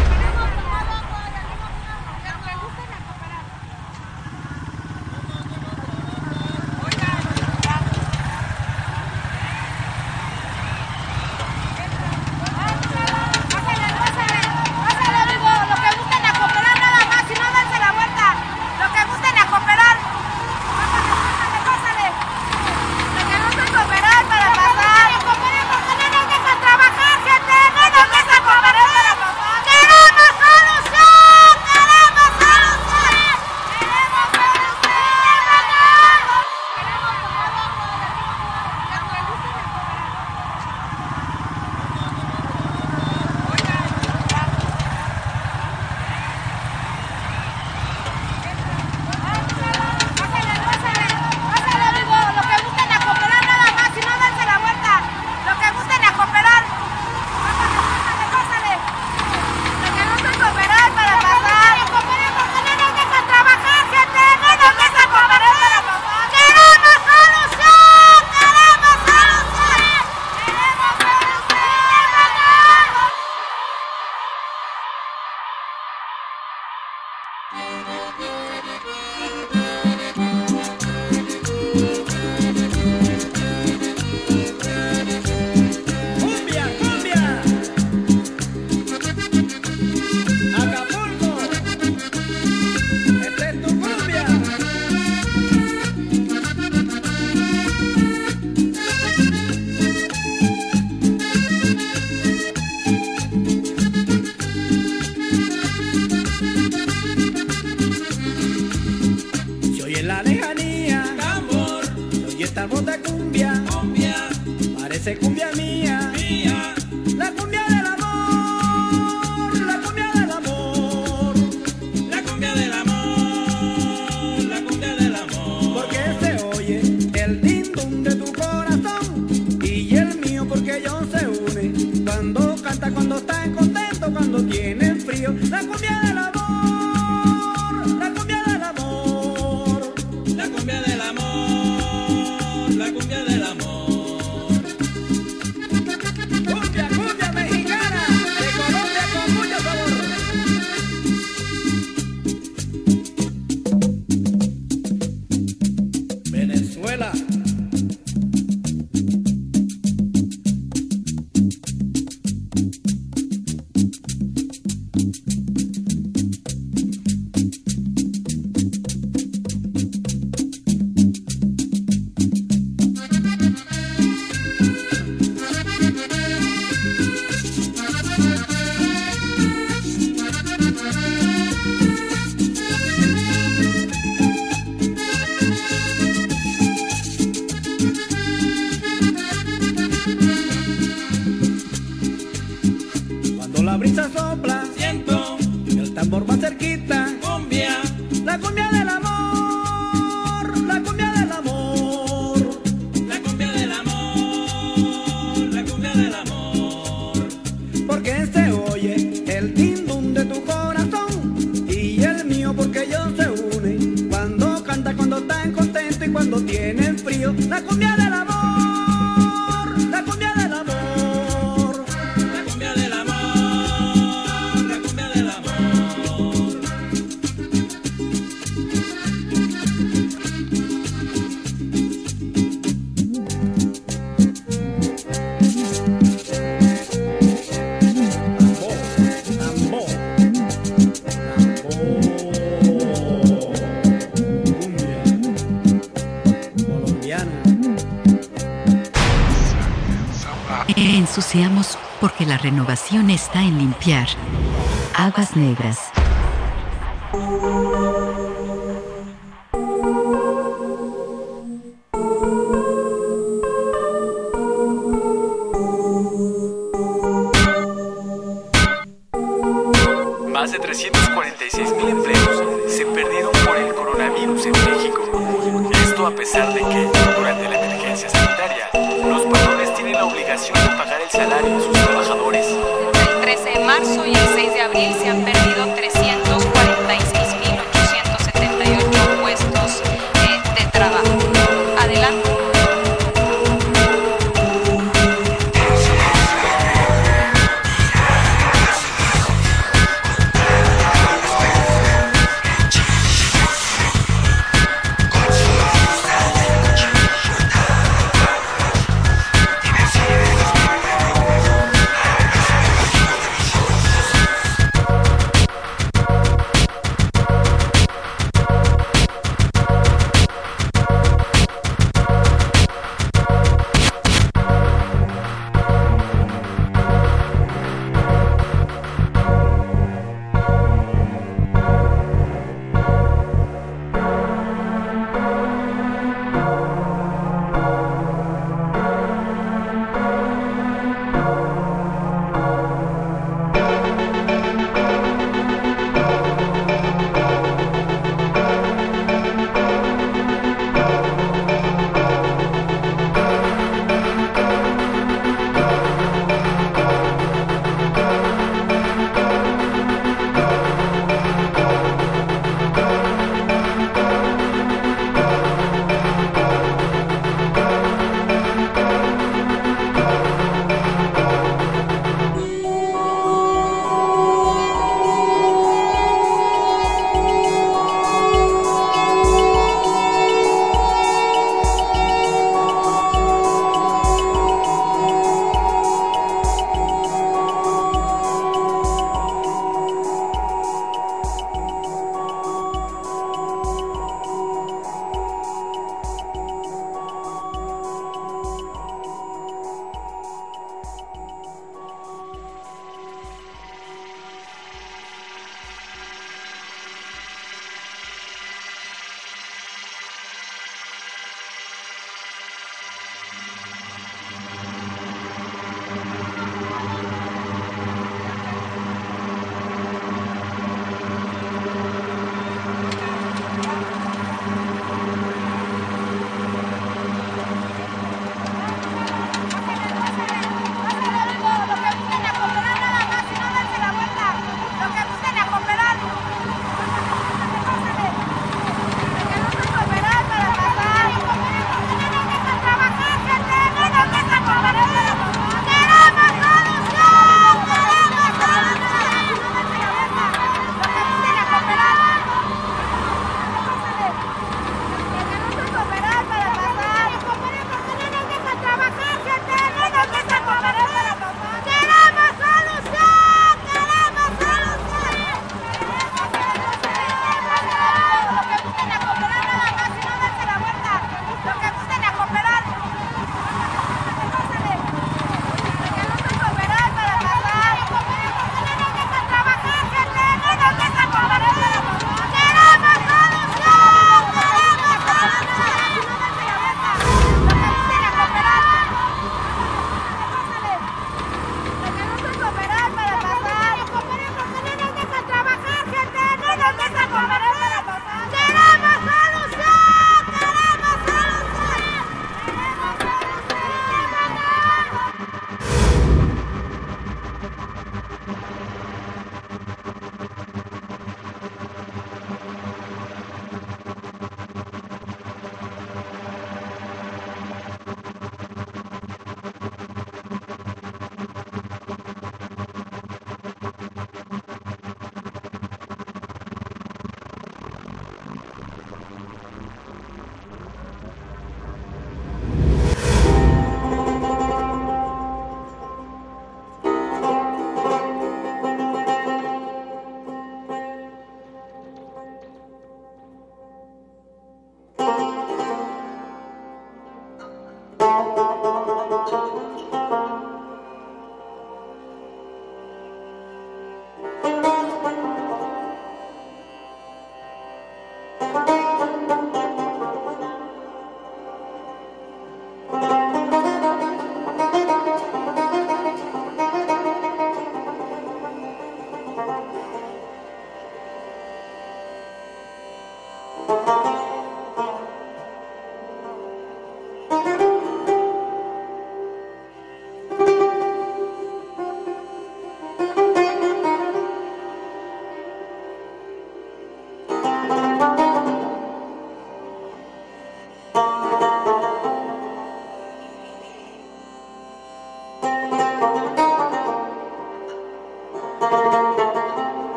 la renovación está en limpiar aguas negras.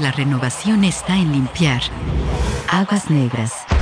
La renovación está en limpiar. Aguas negras.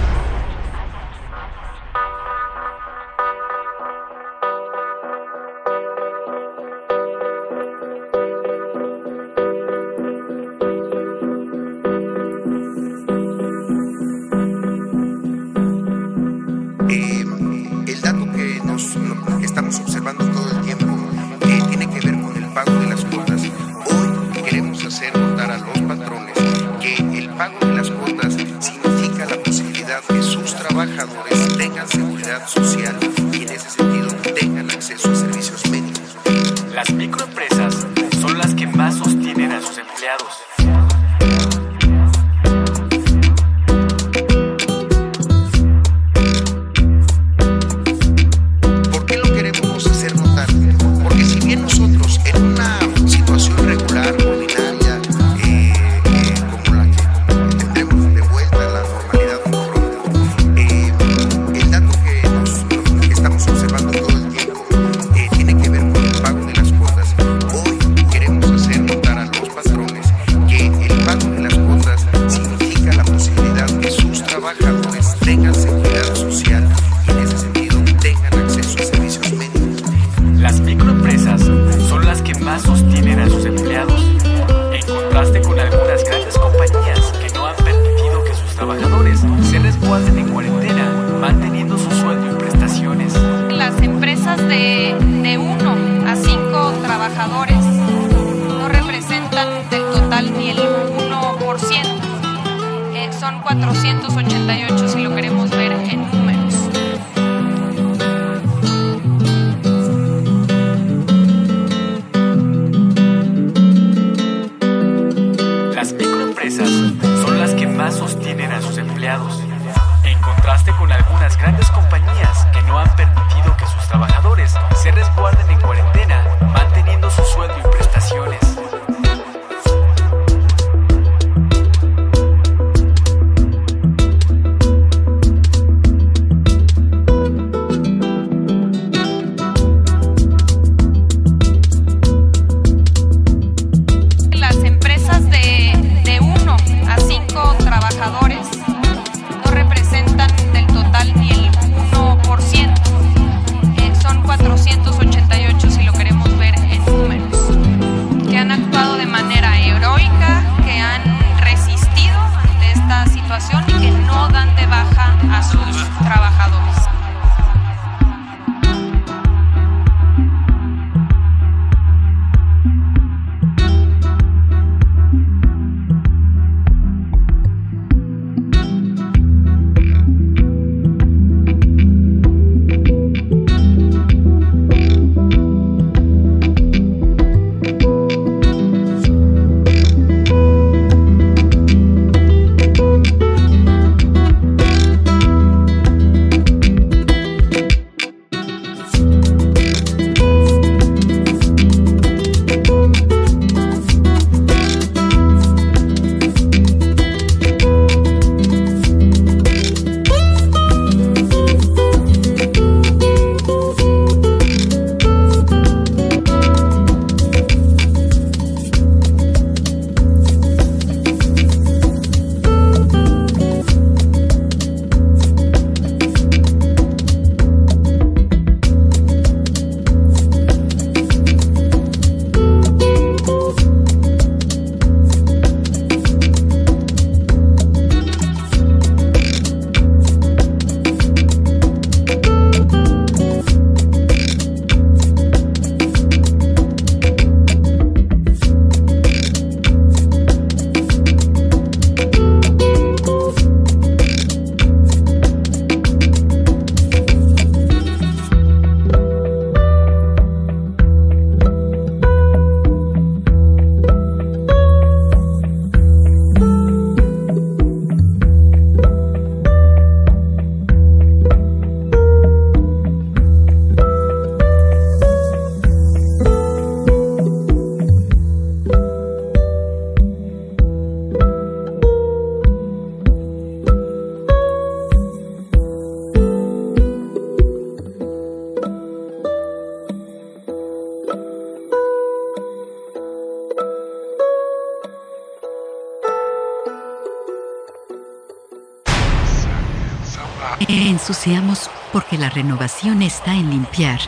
Renovación está en limpiar.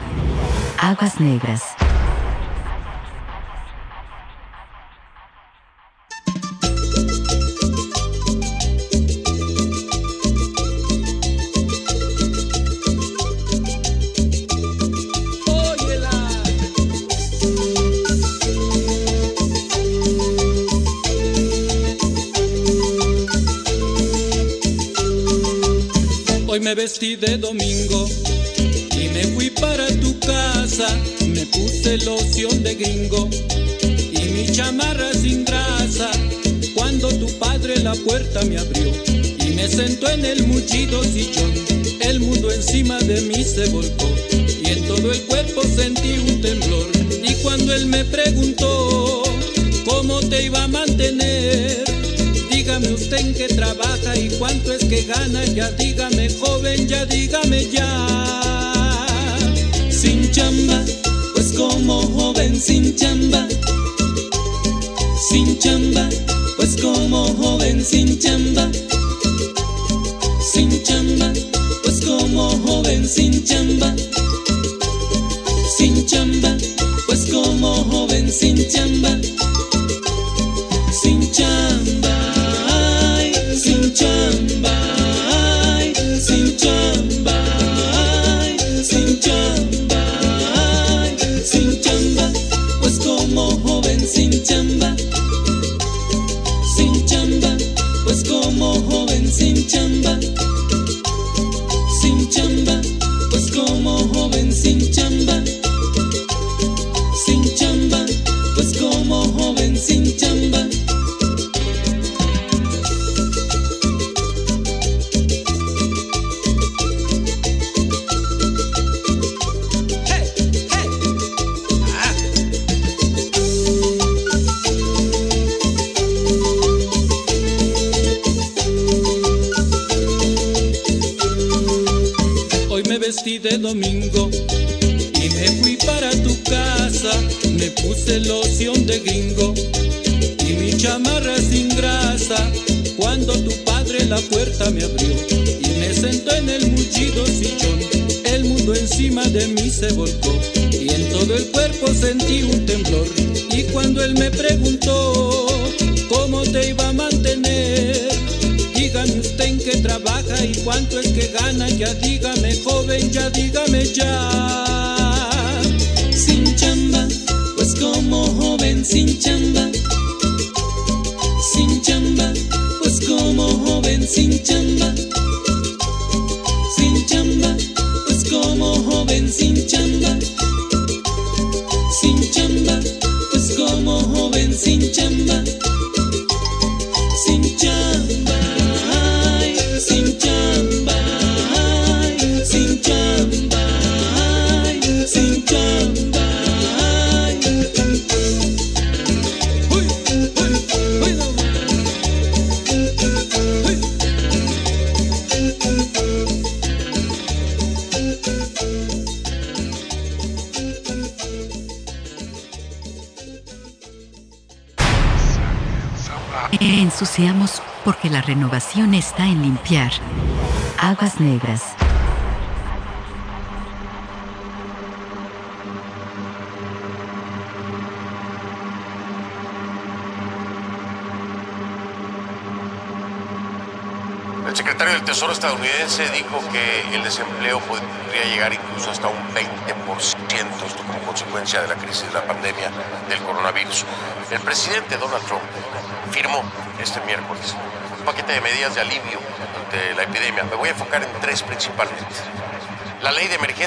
Aguas negras. Vestí de domingo y me fui para tu casa. Me puse loción de gringo y mi chamarra sin grasa. Cuando tu padre la puerta me abrió y me sentó en el mullido sillón, el mundo encima de mí se volcó y en todo el cuerpo sentí un temblor. Y cuando él me preguntó cómo te iba a mantener, Dígame usted en qué trabaja y cuánto es que gana, ya dígame joven, ya dígame ya. Sin chamba, pues como joven sin chamba. Sin chamba, pues como joven sin chamba. Sin chamba, pues como joven sin chamba.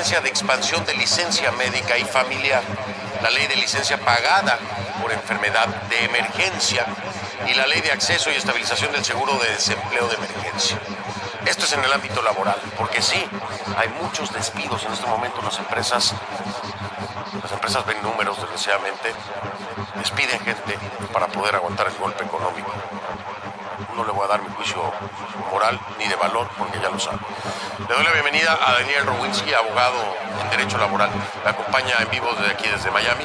De expansión de licencia médica y familiar, la ley de licencia pagada por enfermedad de emergencia y la ley de acceso y estabilización del seguro de desempleo de emergencia. Esto es en el ámbito laboral, porque sí, hay muchos despidos en este momento en las empresas. Las empresas ven números, desgraciadamente, despiden gente para poder aguantar el golpe económico. No le voy a dar mi juicio moral ni de valor, porque ya lo sabe. Le doy la bienvenida a Daniel Rowinski, abogado en Derecho Laboral. Me acompaña en vivo desde aquí, desde Miami.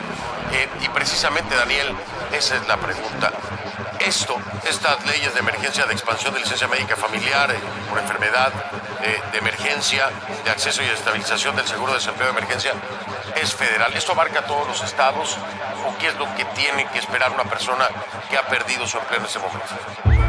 Eh, y precisamente, Daniel, esa es la pregunta. Esto, estas leyes de emergencia de expansión de licencia médica familiar eh, por enfermedad, eh, de emergencia, de acceso y estabilización del seguro de desempleo de emergencia, es federal. ¿Esto abarca todos los estados o qué es lo que tiene que esperar una persona que ha perdido su empleo en ese momento?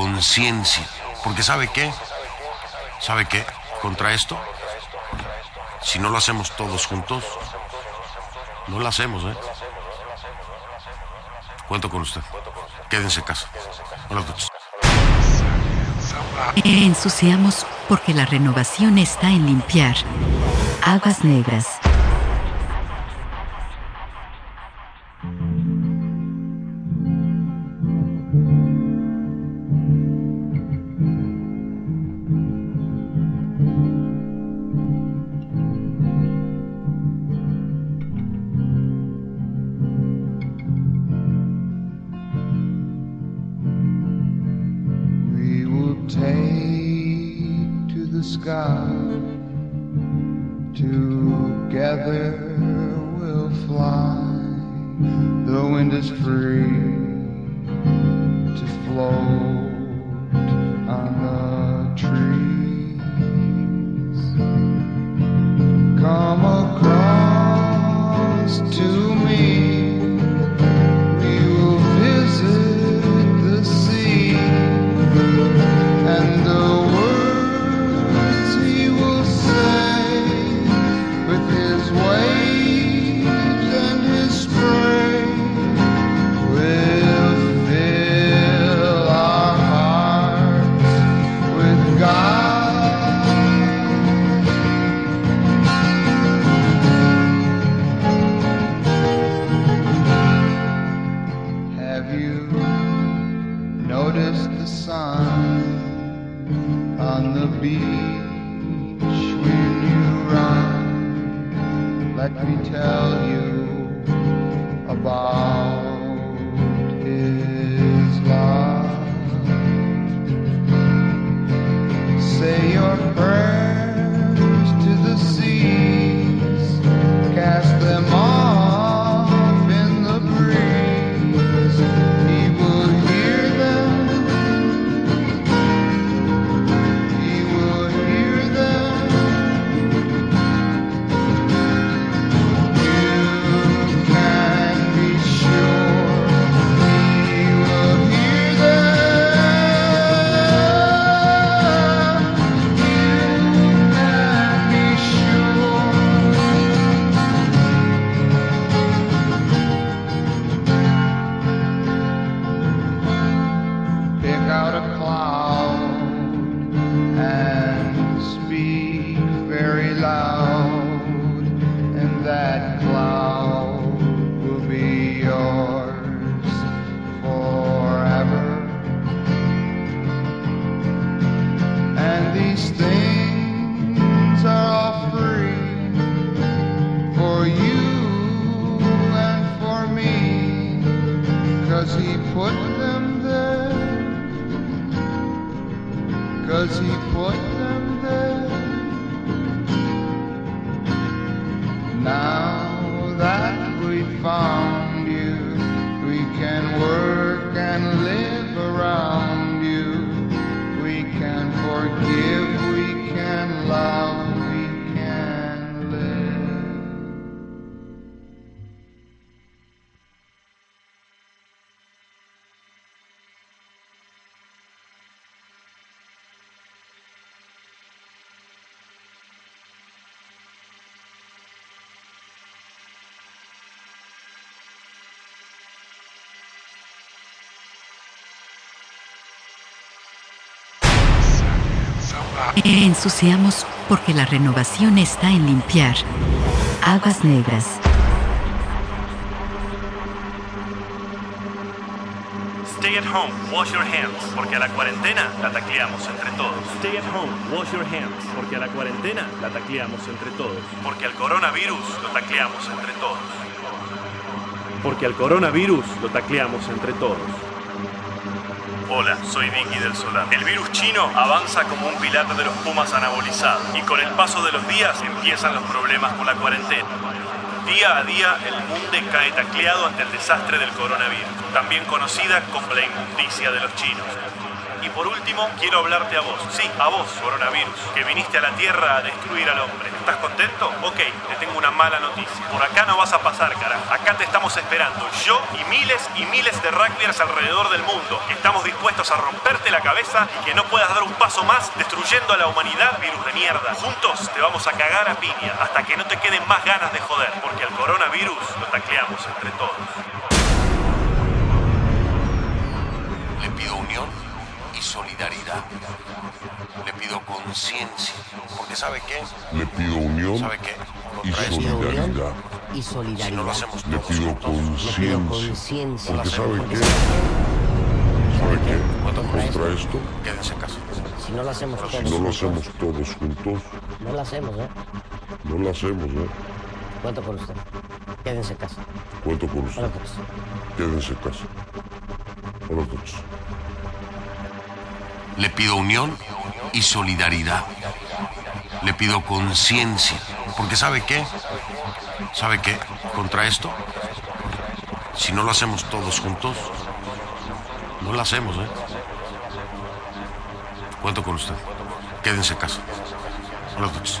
conciencia. Porque ¿sabe qué? ¿Sabe qué? Contra esto, si no lo hacemos todos juntos, no lo hacemos, ¿eh? Cuento con usted. Quédense en casa. Buenas noches. Ensuciamos porque la renovación está en limpiar. Aguas negras. Ensuciamos porque la renovación está en limpiar. Aguas negras. Stay at home, wash your hands, porque a la cuarentena la tacleamos entre todos. Stay at home, wash your hands, porque a la cuarentena la tacleamos entre todos. Porque al coronavirus lo tacleamos entre todos. Porque al coronavirus lo tacleamos entre todos. Hola, soy Vicky del Solar. El virus chino avanza como un pilar de los pumas anabolizado y con el paso de los días empiezan los problemas con la cuarentena. Día a día el mundo cae tacleado ante el desastre del coronavirus, también conocida como la inmundicia de los chinos. Y por último, quiero hablarte a vos, sí, a vos, coronavirus, que viniste a la Tierra a destruir al hombre. ¿Estás contento? Ok, te tengo una mala noticia. Por acá no vas a pasar, carajo. Acá te estamos esperando, yo y miles y miles de rugbyers alrededor del mundo. Estamos dispuestos a romperte la cabeza y que no puedas dar un paso más destruyendo a la humanidad, virus de mierda. Juntos te vamos a cagar a piña hasta que no te queden más ganas de joder, porque al coronavirus lo tacleamos entre todos. Y solidaridad. Le pido conciencia. Porque ¿sabe qué? Le pido unión ¿Sabe qué? y solidaridad. y solidaridad. Si no lo hacemos Le todos pido juntos, conciencia. conciencia. Porque ¿sabe qué? ¿Sabe qué? Contra esto, quédense en casa. Si no lo hacemos todos si no lo juntos, hacemos todos juntos, no lo hacemos, ¿eh? no lo hacemos, ¿eh? Cuento con usted. Quédense en casa. Cuento con usted. Quédense en casa. Buenas noches. Le pido unión y solidaridad. Le pido conciencia. Porque ¿sabe qué? ¿Sabe qué? Contra esto, si no lo hacemos todos juntos, no lo hacemos, ¿eh? Cuento con usted. Quédense en casa. Buenas noches.